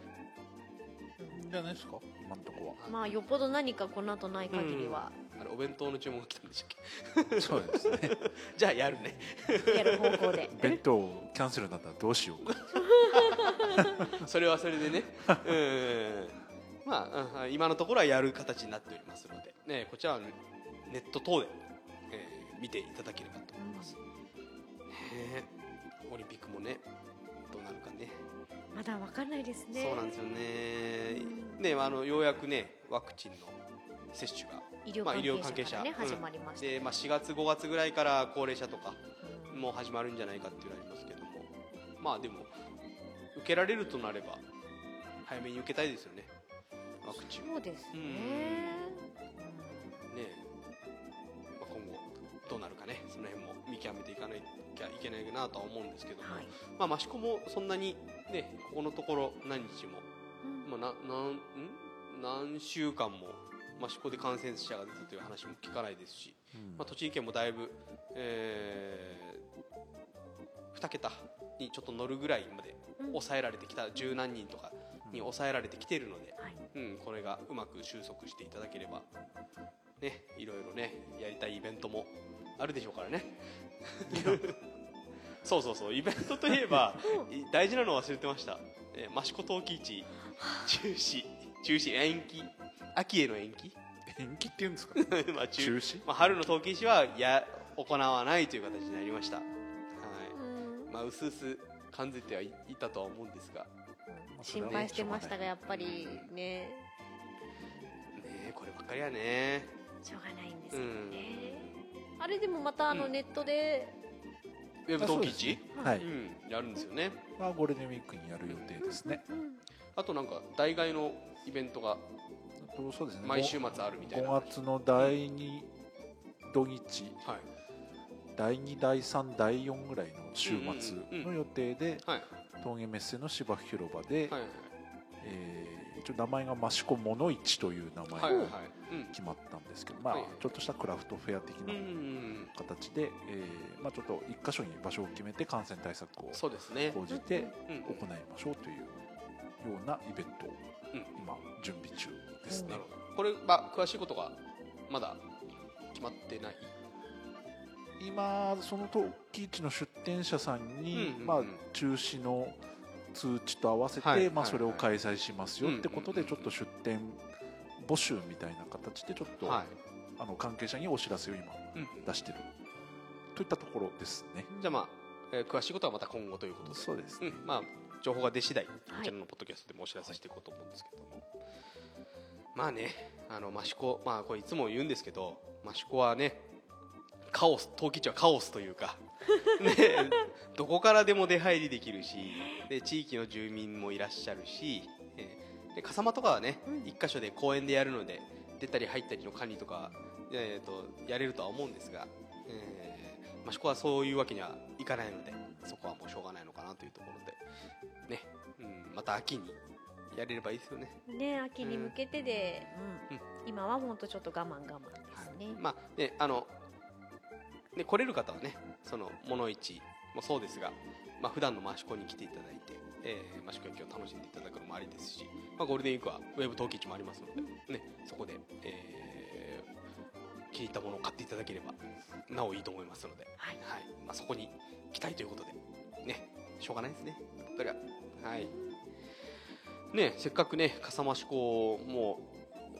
じゃないですか？今のとこまあよっぽど何かこの後ない限りはあれお弁当の注文が来たんでしたっけ？はそうですね。じゃあやるね。やる方向で。弁当キャンセルになったらどうしよう。かそれはそれでね。うん。まあうん今のところはやる形になっておりますので、ね、こちらはネット等で、えー見ていただければと思います、ねえオリンピックもねどうなるかね。まだわかんないですね。そうなんですよね。ねあのようやくねワクチンの接種が。医療まあ医療関係者。からね、関係者始まりました、で、まあ、4月5月ぐらいから高齢者とかうんもう始まるんじゃないかっていうのはありますけども。まあでも受けられるとなれば早めに受けたいですよね。ワクチン。そうですね、え、まあ、今後どうなるかね。その辺も見極めていかなきゃいけないなとは思うんですけども、はい。まあ益子もそんなにねここのところ何日も、うん。まあ、ななんん？何週間も益子で感染者が出たという話も聞かないですし、まあ、栃木県もだいぶ、えー、2桁にちょっと乗るぐらいまでうん。抑えられてきた十何人とかに抑えられてきているので、はい。うん、これがうまく収束していただければ、ね、いろいろねやりたいイベントもあるでしょうからね。そうそうそう。イベントといえばい大事なの忘れてました、えー、益子陶器市中止。中止延期秋への延期？延期っていうんですか？まあ中中止？まあ、春の陶器市はや行わないという形になりました、はい。うん。まあ、うすうす感じてはいいたとは思うんですが、心配してましたがやっぱりね。ねえこればっかりはね。しょうがないんですよね、あれでもまたあのうん。ネットで、ウェブ陶器市はい、うん、やるんですよね。まあ、ゴールデンウィークにやる予定ですね、うんあとなんか代替のイベントがあとそうですね。毎週末あるみたいな。5月の第2土日。はい。第2第3第4ぐらいの週末の予定ではい。峠メッセの芝生広場で、はい。えー一応名前が益子物市という名前が決まったんですけど、まあはいはい。ちょっとしたクラフトフェア的うなん形で、えーまあ、ちょっと一箇所に場所を決めて感染対策を講じてうん。行いましょうというようなイベントをうん。今準備中ですね。なる。ほど。これまあ詳しいことがまだ決まってない？今その陶器市の出店者さんに、うんうんうん。まあ、中止の通知と合わせて、まあ、それを開催しますよってことでうんうん。ちょっと出店募集みたいな形でちょっと、はい。あの関係者にお知らせを今うん。出してるといったところですね。じゃあまあ、えー詳しいことはまた今後ということで。そうですうん。まあ、情報が出次第、こはい。ちらのポッドキャストでもお知らせしていこうと思うんですけども、まあね、あの益子、まあ、これいつも言うんですけど、益子はね、カオス、陶器市はカオスというか、ね、どこからでも出入りできるし、で地域の住民もいらっしゃるし、えーで笠間とかはね、うん。一箇所で公園でやるので、出たり入ったりの管理とか、えー、とやれるとは思うんですが、えー益子はそういうわけにはいかないので、そこはもうしょうがないのかなというところで、ね、うん、また秋にやれればいいですよね。ね秋に向けてで、うん。うん。今は本当ちょっと我慢我慢ですね、まあねあのね来れる方はねその物市もそうですが、まあ普段の益子に来ていただいて、えー、益子焼きを楽しんでいただくのもありですし、まあ、ゴールデンウィークはウェブ陶器市もありますので、ね、そこで、えー気に入ったものを買っていただければなおいいと思いますので、はい。まあ、そこに期待ということで。ね。しょうがないですね。それは。はい。ねせっかくね笠間市港も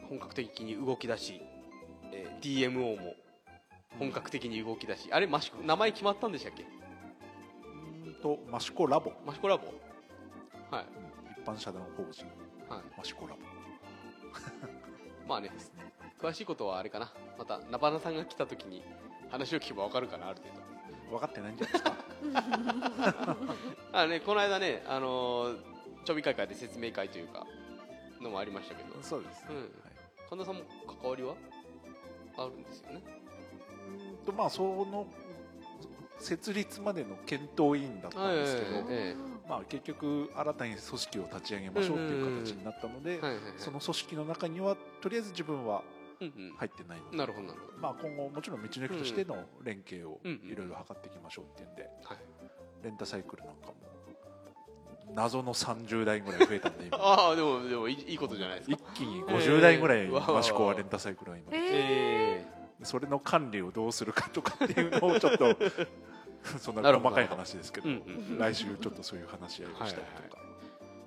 本格的に動き出し、えー DMO も本格的に動き出し、あれマシコ名前決まったんでしたっけ？うーんとマシコラボ。マシコラボ。はい。一般社団法人。はい。マシコラボ。まあね詳しいことはあれかな。またナバナさんが来た時に話を聞けば分かるかなある程度分かってないんじゃないですか。あねこの間ねあのー、町民会館で説明会というかのもありましたけど。そうですね、うん。はい。神田さんも関わりは？あるんですよね。とまあその設立までの検討委員だったんですけど、はいええ。まあ、結局新たに組織を立ち上げましょうっていう形になったので、その組織の中にはとりあえず自分は入ってないので、なるほどなるほど。まあ、今後もちろん道の駅としての連携をいろいろ図っていきましょうっていうんで、はい。レンタサイクルなんかも謎の30台ぐらい増えたんで今。ああでもでもいいことじゃないですか。一気に50台ぐらい益子はレンタサイクルが今、ええそれの管理をどうするかとかっていうのをちょっと そんな細かい話ですけど、うんうん来週ちょっとそういう話し合いをしたりとか、はいはい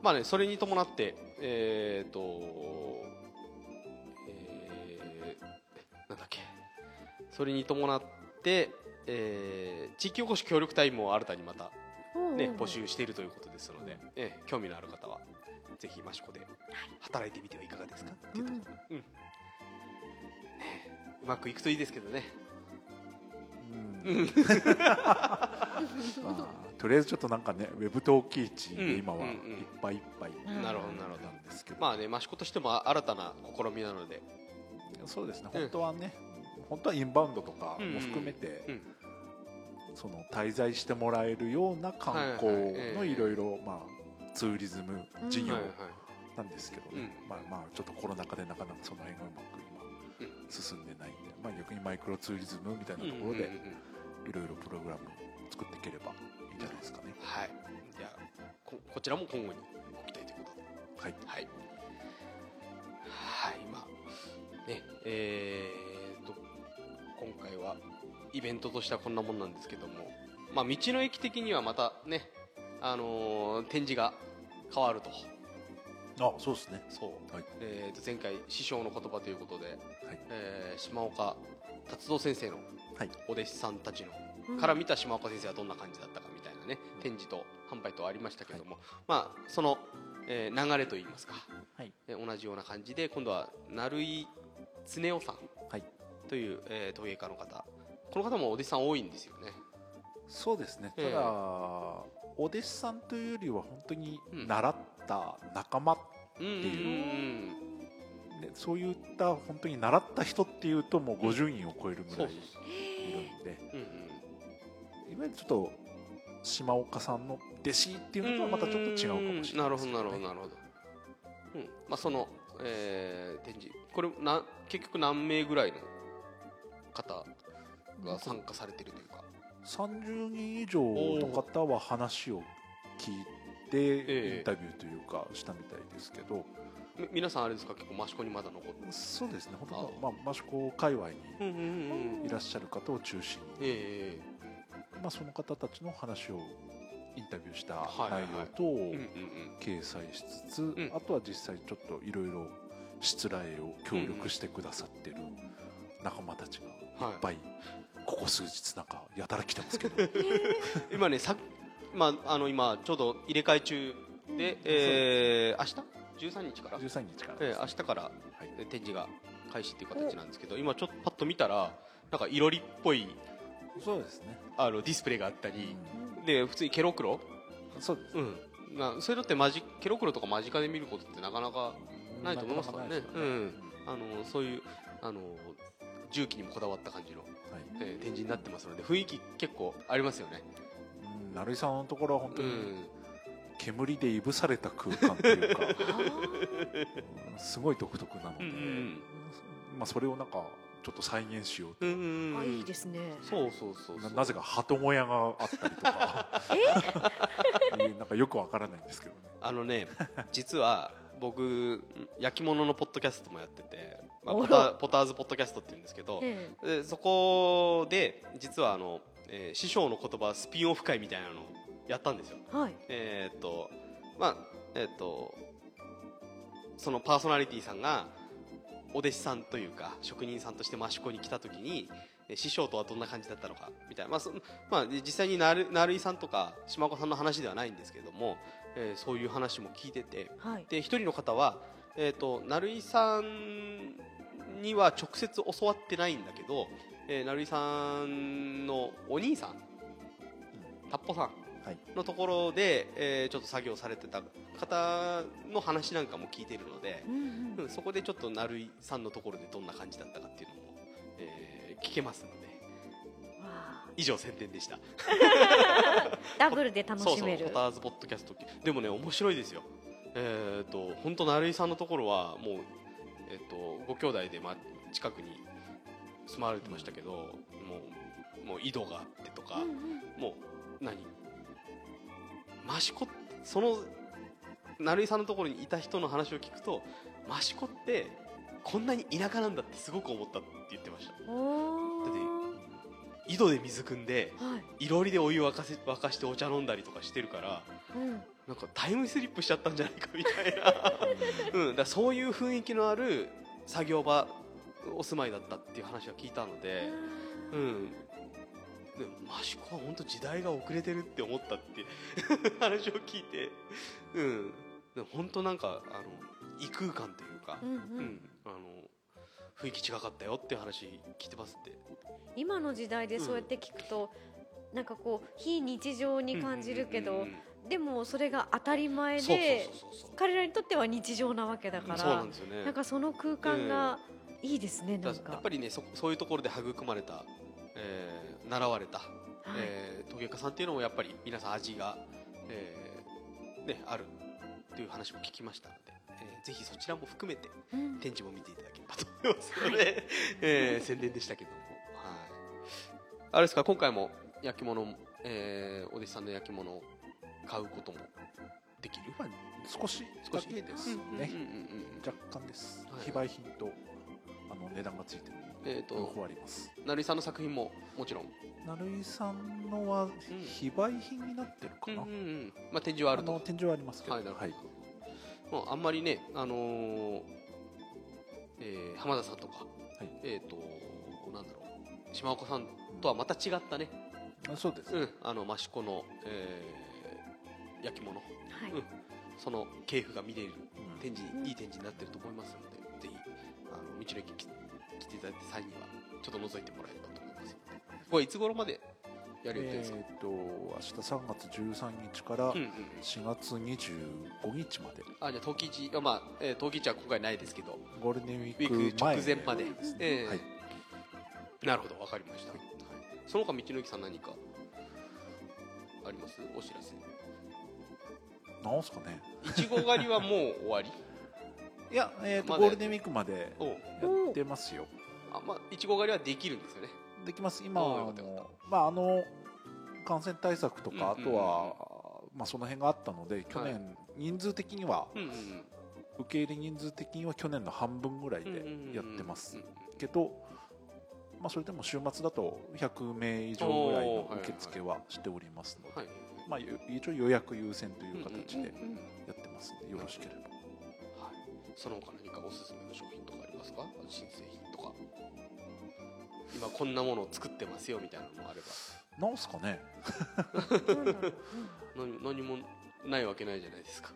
まあねそれに伴ってえっ、ー、なんだっけ。それに伴って、えー地域おこし協力隊も新たにまたね募集しているということですので、えー興味のある方はぜひ益子で働いてみてはいかがですか？っていうところ、うん。ねうまくいくといいですけどね。うん。まあ、とりあえずちょっとなんかねウェブ陶器市で今はうんいっぱいいっぱいうん。なるほどなるほど。なんですけど、まあね益子としても新たな試みなので、そうですね。うん本当はね、本当はインバウンドとかも含めて、うん。その滞在してもらえるような観光のいろいろまあツーリズム事業なんですけどね、まあまあちょっとコロナ禍でなかなかその辺がうまく今進んでないんで、まあ逆にマイクロツーリズムみたいなところでうんうんうん。うんいろいろプログラム作っていければいいんじゃないですかね。はい。じゃあここちらも今後にご期待ということで。はい。はい。はいねえー、と今回はイベントとしてはこんなもんなんですけどもまあ道の駅的にはまたねあのー展示が変わるとあ、そうですね。そう、はいえー、と前回師匠の言葉ということで、はい。えー島岡達郎先生のはい。お弟子さんたちのうんから見た島岡先生はどんな感じだったかみたいなね展示と販売とありましたけども、まあその、えー流れといいますか、はいえ同じような感じで今度は成井恒夫さん。はい。という、えー陶芸家の方。この方もお弟子さん多いんですよね。そうですね。たえ。えだ、お弟子さんというよりは本当にうん。習った仲間、う。んうんうんでそういった本当に習った人っていうともう50人を超えるぐらいいるんで、うんうん。いわゆるちょっと島岡さんの弟子っていうのとはまたちょっと違うかもしれないですけなるほどなるほどねなるほど、うん。まあ、その、えー展示これな結局何名ぐらいの方が参加されてるというか？30人以上の方は話を聞いてええ。インタビューというかしたみたいですけど、み皆さんあれですか？結構益子にまだ残ってそうですね。本当あまあ益子界隈にいらっしゃる方を中心に、えまあ、その方たちの話をインタビューした内容と掲載しつつ、ん。あとは実際ちょっといろいろしつらえを協力してくださってる仲間たちがい。っぱいこここ数日なんかやたら来てますけど。今ねさ、まあ、あの今ちょうど入れ替え中で、えー、明日？13日から、13日からえー明日から展示が開始っていう形なんですけど今ちょっとパッと見たらなんかいろりっぽいそうですね、あのディスプレイがあったりうで普通にケロクロ、んそうですうん、なそういうのってマジケロクロとか間近で見ることってなかなかないと思いますからね。なかなかないですよあのそういうあの重機にもこだわった感じの、はい。えー展示になってますので雰囲気結構ありますよね。うん。成井さんのところは本当にうん。煙でいぶされた空間というか。すごい独特なので、うんうんまあ、それをなんかちょっと再現しようと。うんうんあいいですね。そうそうそうそう。ななぜか鳩小屋があったりとか。え？なんかよくわからないんですけどね。あのね実は僕焼き物のポッドキャストもやってて、まあ、ポタポターズポッドキャストって言うんですけどえでそこで実はあの、えー師匠の言葉スピンオフ会みたいなのをやったんですよ。えはい。えーっとまあえーっとそのパーソナリティさんがお弟子さんというか職人さんとして益子に来た時にえー師匠とはどんな感じだったのかみたいな、まあそまあ、実際になる成井さんとか島子さんの話ではないんですけれども、えーそういう話も聞いてて。はい。で一人の方は、えー、と成井さんには直接教わってないんだけど、えー成井さんのお兄さんタッポさんはい。のところで、えーちょっと作業されてた方の話なんかも聞いているのでう、んうん。うんそこでちょっと成井さんのところでどんな感じだったかっていうのも、えー聞けますので。わ以上宣伝でした。あ ダブルで楽そうそうしめるポターズポッドキャスト。でもね面白いですよ。えっ、と本当成井さんのところはもうえっ、とご兄弟でまあ近くに住まわれてましたけどもうもう井戸があってとか、うんうん。もう何？益子その成井さんのところにいた人の話を聞くと益子ってこんなに田舎なんだってすごく思ったって言ってました井戸で水汲んではい。いろりでお湯沸かせ沸かしてお茶飲んだりとかしてるからうん。なんかタイムスリップしちゃったんじゃないかみたいな、うん、だそういう雰囲気のある作業場お住まいだったっていう話は聞いたので、うん、でも益子は本当時代が遅れてるって思ったって 話を聞いて、うん、でも本当なんかあの異空間というか、うんううんん。あの雰囲気違かったよっていう話聞いてますって。今の時代でそうやって聞くと、なんかこう非日常に感じるけど、うんうんうんうん。でもそれが当たり前で彼らにとっては日常なわけだからそうなんですよね。なんかその空間がいいですね、なんか。やっぱりねそそういうところで育まれた、えー習われた、はい。えー陶芸家さんっていうのもやっぱり皆さん味が、えーね、あるという話も聞きましたので、えーぜひそちらも含めてうん。展示も見ていただければと思います。ので、えー宣伝でしたけども、はい、あれですか今回も焼き物、えーお弟子さんの焼き物を買うこともできる？まあ少しですね。うんうんうんうん。若干です、はい。非売品とあの値段がついてるえー、と両方あります。成井さんの作品ももちろん、成井さんのは非売品になってるかな、うんうんうん。まあ、展示はあると。の展示はありますけど。はい、なるほど、まあ、あんまりね、あのーえー浜田さんとか、い。えっ、となんだろう島岡さんとはまた違ったね、あそうです、うん、あの益子の、えー焼き物。はい。うん。その系譜が見れるうん。展示、うん。いい展示になってると思いますのでぜひあの道の駅来来ていただいた際にはちょっと覗いてもらえればと思いますので。これいつ頃までやる予定ですか、えっ、と明日3月13日からうんうん4月25日まで、あじゃあ陶器市あまあ、えー陶器市は今回ないですけど。ゴールデンウィーク直前まで、ええはい。なるほどわかりました、はい。その他道の駅さん何か？あります？お知らせ。なんすかね。いちご狩りはもう終わり？いや、えーとゴールデンウィークまでやってますよ。あまあいちご狩りはできるんですよねできます。今はまああの感染対策とか、うんあとは、まあ、その辺があったので去年、はい人数的には受け入れ人数的には去年の半分ぐらいうんでやってます。けど、まあ、それでも週末だと100名以上ぐらいの受付はしておりますので、はい。まあ、ゆ一応予約優先という形でやってます。のでよろしければ。はい。その他何かおすすめの商品とかありますか？新製品今こんなものを作ってますよみたいなのもあれば。なんすかね。何 何もないわけないじゃないですか。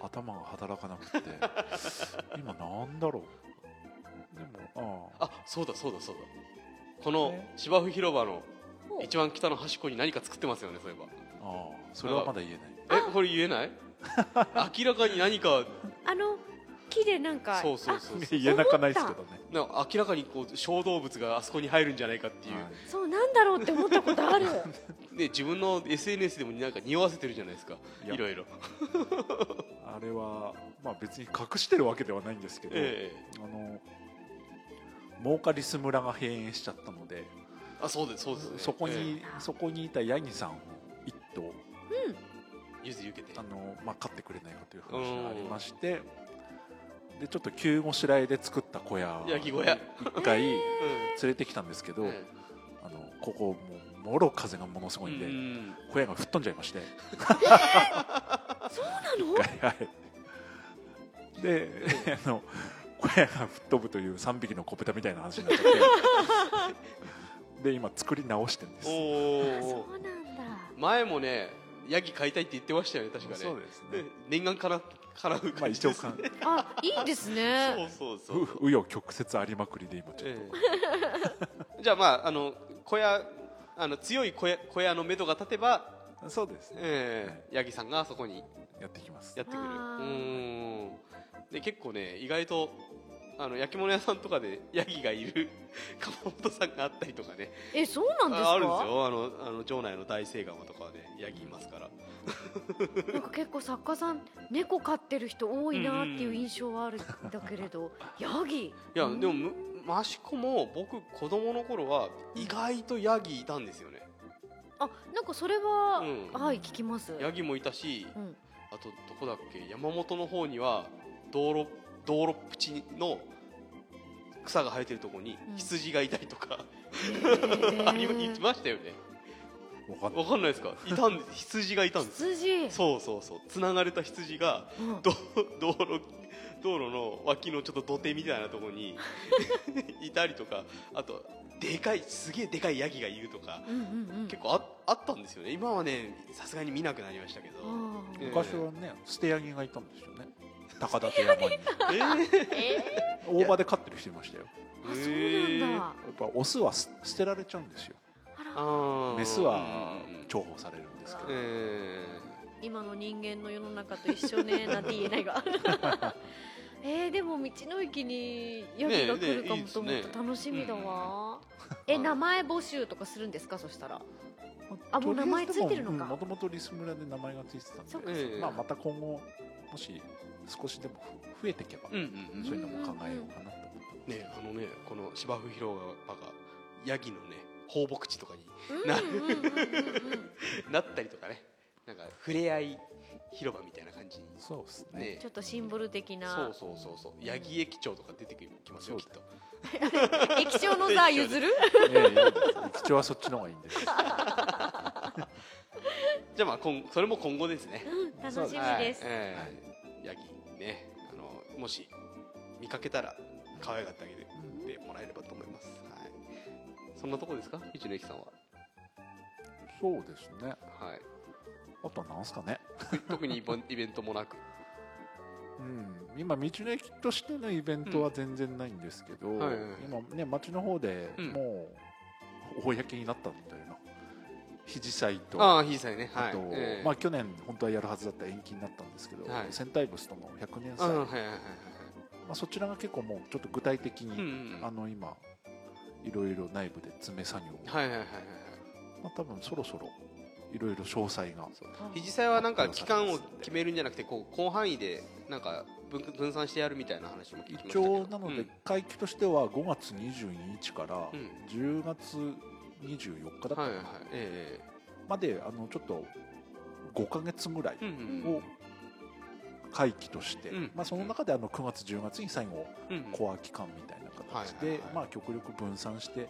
頭が働かなくて。今なんだろう。でもああ。そうだそうだそうだ。このえ？芝生広場のう。ん一番北の端っこに何か作ってますよねそういえば。ああそれはまだ言えない。えこれ言えない？明らかに何かあの木でなんかそうそうそうそう言えなかないですけどねなんか明らかにこう小動物があそこに入るんじゃないかっていう、はいそうなんだろうって思ったことあるで自分の SNS でもなんか匂わせてるじゃないですかいやろいろあれはまあ別に隠してるわけではないんですけど、えあのモーカリス村が閉園しちゃったのであそうですそうです、ね、そこに、えそこにいたヤギさんを一頭えゆずゆけてあの、まあ、飼ってくれないかという話がありましてでちょっと急ごしらえで作った小屋ヤギ小屋。一回連うれてきたんですけど、あのここもうもろ風がものすえごいんで、うん。小屋が吹っ飛んじゃいまして。そうなの？はいであの小屋が吹っ飛ぶという3匹の子豚みたいな話になっちゃって。で今作り直してるんです。おそおうなんだ。前もねヤギ飼いたいって言ってましたよね確かね。そうですでね念願かな叶うまあ一応かですねあいいですね。そうそうそう。う紆余曲折ありまくりで今ちょっと、ええ。じゃあまああの小屋あの強い小屋小屋の目処が立てば、そうですね。ええヤギさんがそこにやってきます。やってくる。うん。で結構ね意外とあの焼き物屋さんとかでヤギがいる 窯元さんがあったりとかね。えそうなんですか？ああるんですよ。あのあの城内の大聖窯とかはねヤギいますからなんか結構作家さん猫飼ってる人多いなっていう印象はあるんだけれど、ヤギ？いやでもむ益子も僕子供の頃は意外とヤギいたんですよね。あなんかそれは、うん。はい聞きます。ヤギもいたしうん、あとどこだっけ？山本の方には道路道路っぷちの草が生えてるところにうん。羊がいたりとか、へ ありいましたよねわかんない。わかんないですか？いたん羊がいたんです。羊。そうそうそう。つながれた羊がうん。道 道路道路の脇のちょっと土手みたいなところに いたりとかあとでかいすげえでかいヤギがいるとかうんうんうん。結構ああったんですよね。今はねさすがに見なくなりましたけど。昔はね捨てヤギがいたんですよね。高立山に。えー？え大場で飼ってる人いましたよ。ー、あそうなんだ、やっぱオスはす捨てられちゃうんですよメスはうんうん重宝されるんですけど。え今の人間の世の中と一緒ねなんて言えないが。えー、でも道の駅にヤギが来るかもと思って楽しみだわ、え名前募集とかするんですか？そしたら。あもう名前ついてるのか。もともとリス村で名前がついてたんで。まあ、また今後もし少しでもふ増えていけば、ーうんうんうん。そういうのも考えようかなと思って。ねあのねこの芝生広場がヤギのね放牧地とかにうんなったりとかね。なんか触れ合い広場みたいな感じに。そうですね。ね。ちょっとシンボル的そなうそうそうそう。ヤギ駅長とか出てきますよきっと。駅長の座譲る？いやいや駅長はそっちの方がいいんです。じゃあまあ今それも今後ですね。うん楽しみです、はい。えーヤギねあのもし見かけたら可愛がってあげてもらえればと思います、はい、そんなとこですか？道の駅さんは。そうですね。はい。あとはなんすかね？特にイベントもなく。うん、今道の駅としてのイベントは全然ないんですけど、はいはいはい。今ね町の方でうん。もう公になったんだよな。肘祭と。ああ、ひいさいね。はい。あと、ええ。まあ、去年本当はやるはずだった延期になったんですけど、はい。戦隊ブスとの100年あ祭、まあはいはいはいはい。あ、そちらが結構もうちょっと具体的に、はい。うんうん。あの今いろいろ内部で詰め作業を、はいはいはいはいはい。まあ、多分そろそろいろいろ詳細が肘祭はなんか期間を決めるんじゃなくて、こう広範囲でなんか分分散してやるみたいな話も聞きましたけ一ど。応なので会期としては5月22日からうん。うん。10月24日だったかなはいはいはい。えまであのちょっと5ヶ月ぐらいを会期として、うんまあ、その中であの9月10月に最後。コア期間みたいな形で、まあ、極力分散して。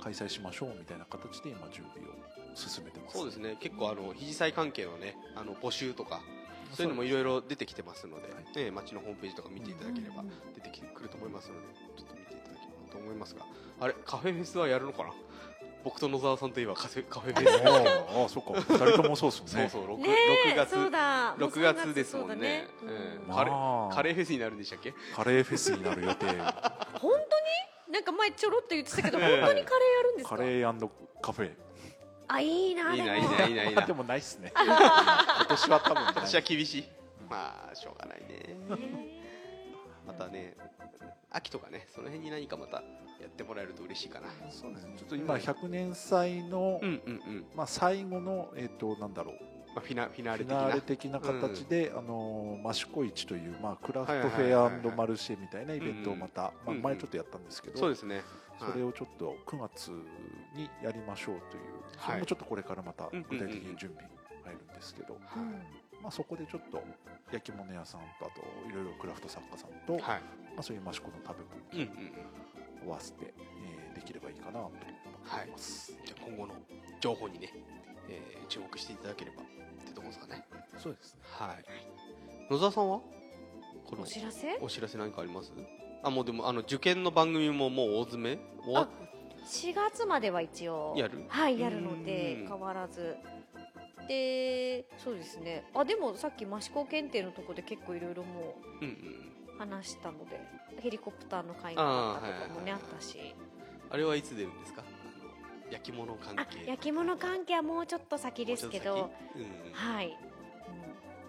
開催しましょうみたいな形で今準備を進めてますそうですね。結構あの肘祭関係のね、あの募集とか。そういうのもいろいろ出てきてますので、はいええ町のホームページとか見ていただければうん出てきてくると思いますので、ちょっと見ていただと思いますがあれカフェフェスはやるのかな僕と野沢さんといえばカフェカフェフェスああそっか。二人ともそうっす そうね。そう 6, ね6月そうだ。もう6月ですもんね。そうだね。うん。うん。カレまあ。カレーフェスになるんでしたっけ？カレーフェスになる予定。本当に？なんか前ちょろっと言ってたけどええ。本当にカレーやるんですか？カレーカフェ。あいいないいないいないいな。いでもないっすね。今年は多分ない。私は厳しい。まあしょうがないね。またね秋とかねその辺に何かまたやってもらえると嬉しいかな。そうですねちょっと今100年祭の、うんうんうん。まあ、最後の、えっとなんだろう。まあフィナフィナーフィレ的な。ナーレ的な形で、あのー益子市という、まあ、クラフトフェアマルシェみたいなイベントをまた、うんうんまあ、前ちょっとやったんですけど、そうですね。それをちょっと9月にやりましょうという、それもちょっとこれからまた具体的に準備入るんですけど、うんまあ、そこでちょっと焼き物屋さんとあといろいろクラフト作家さんと、まはい。あ、そういう益子の食べうんうんうん。物を合わせて、えーできればいいかなと思っます、じゃあ今後の情報にね、えー注目していただければってとこですかね。そうです。ねはい。野沢さんは？このお知らせ？お知らせ何かあります？あもうでもあの受験の番組ももう大詰め？終わっ4月までは一応。やる？はいやるのでうん。変わらず。でそうですね。あでもさっき益子検定のとこで結構いろいろもうんうんう話したのでヘリコプターの会があったとかもねあったし。あれはいつ出るんですか？あの焼き物関あ係焼き物関係はもうちょっと先ですけどもうんはい、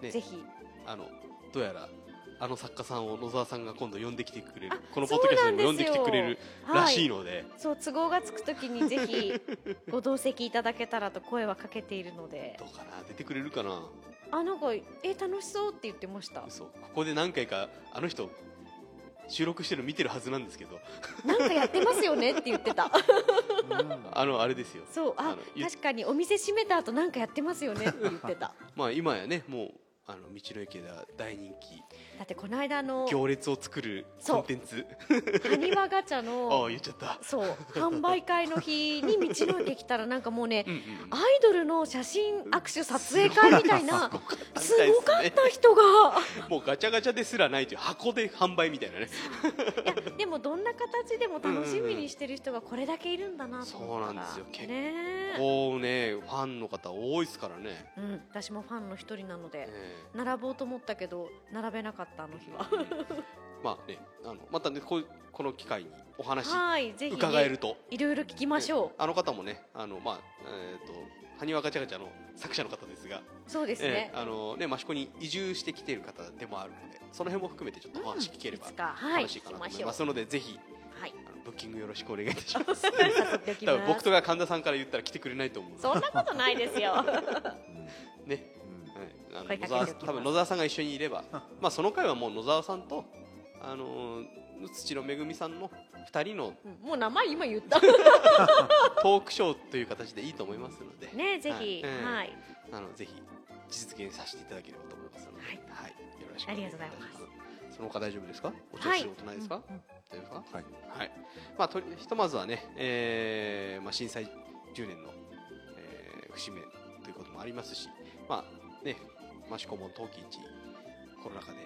うんね。ぜひ。あのどうやらあの作家さんを野沢さんが今度呼んできてくれる。あこのポッドキャストにも呼んできてくれるらしいの、ので、そう都合がつくときにぜひご同席いただけたらと声はかけているので。どうかな？出てくれるかな？あなんかえ楽しそうって言ってました。嘘ここで何回かあの人収録してるの見てるはずなんですけど。なんかやってますよねって言ってた。あのあれですよ。そう。あ確かにお店閉めた後なんかやってますよねって言ってた。まあ今やねもうあの道の駅では大人気。だってこの間あの行列を作るコンテンツ。埴輪ガチャ ああの言っちゃった。そう販売会の日に道の駅来たらなんかもうねうんうんアイドルの写真握手撮影会みたいな すすごかった人が。もうガチャガチャですらないという箱で販売みたいなね。いやでもどんな形でも楽しみにしてる人がこれだけいるんだなと思ったらそうなんですよ。ね。えこうねファンの方多いですからね、うん、私もファンの一人なので。え並ぼうと思ったけど並べなかったあの日は。えまあねあのまたねこうこの機会にお話はいぜひ、ね、伺えると。いろいろ聞きましょあの方もねあのまあえっ、と埴輪ガチャガチャの作者の方ですがうそうですね。え、えあのね益子に移住してきている方でもあるのでその辺も含めてちょっとお話聞ければ楽しいかなと思いますので、ぜひはい。ブッキングよろしくお願いいたします。多分僕とか神田さんから言ったら来てくれないと思う。そんなことないですよ。ね、うんはい、あの野沢多分野沢さんが一緒にいればまあその回はもう野沢さんとあのー土のめぐみさんの2人のうん。もう名前今言った。トークショーという形でいいと思いますので、ねぜひ。はい。はい、あのぜひ実現させていただければと思いますので、はい。はい、よろしくありがとうございます。す。その他大丈夫ですか？お茶はい。することないですか？うんうん。大丈夫ですか？はい。はい。まあとりひとまずはね、えーまあ震災10年の、えー節目ということもありますし、まあね、益子も冬季一コロナ禍で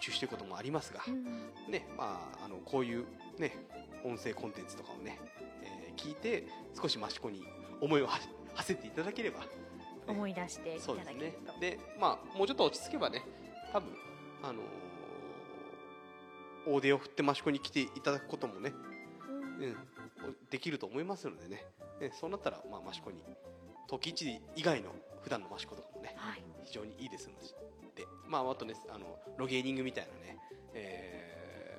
中止ということもありますが、うん。ね、まああのこういうね音声コンテンツとかをね、えー聞いて少し益子に思いをは馳せていただければ、ね。思い出していたそうですね。だけると、でまあもうちょっと落ち着けばね多分あのー大手を振って益子に来ていただくこともね、うん。うん、できると思いますのでね。ねそうなったら、まあ、益子に時市以外の普段の益子とかもねはい。非常にいいですので、まあ、あとねあのロゲーニングみたいなね、え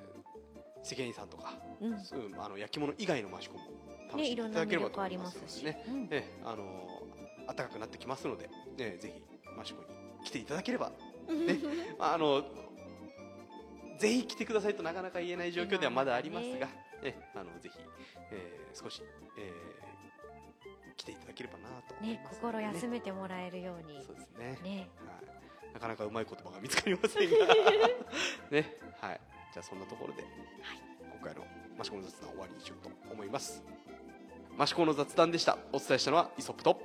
ー、世間員さんとか、うん。そうあの焼き物以外の益子も楽しんでいただければと思いますすし、でね。うんえあの暖かくなってきますので、ね、ぜひ益子に来ていただければ、ね。まあ、あのぜひ来てくださいとなかなか言えない状況ではまだありますが、ね、あのぜひ、えー少し、えー来ていただければなと思いねます心休めめてもらえるように。そうですね。ね。はい、なかなかうまい言葉が見つかりませんが。ね。はい。じゃあそんなところで、今回の益子の雑談終わりにしようと思います。益子の雑談でした。お伝えしたのはイソップと。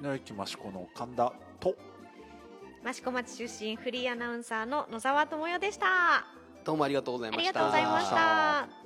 道の駅益子の神田と。益子町出身フリーアナウンサーの野沢智代でした。どうもありがとうございあました。りがとうございました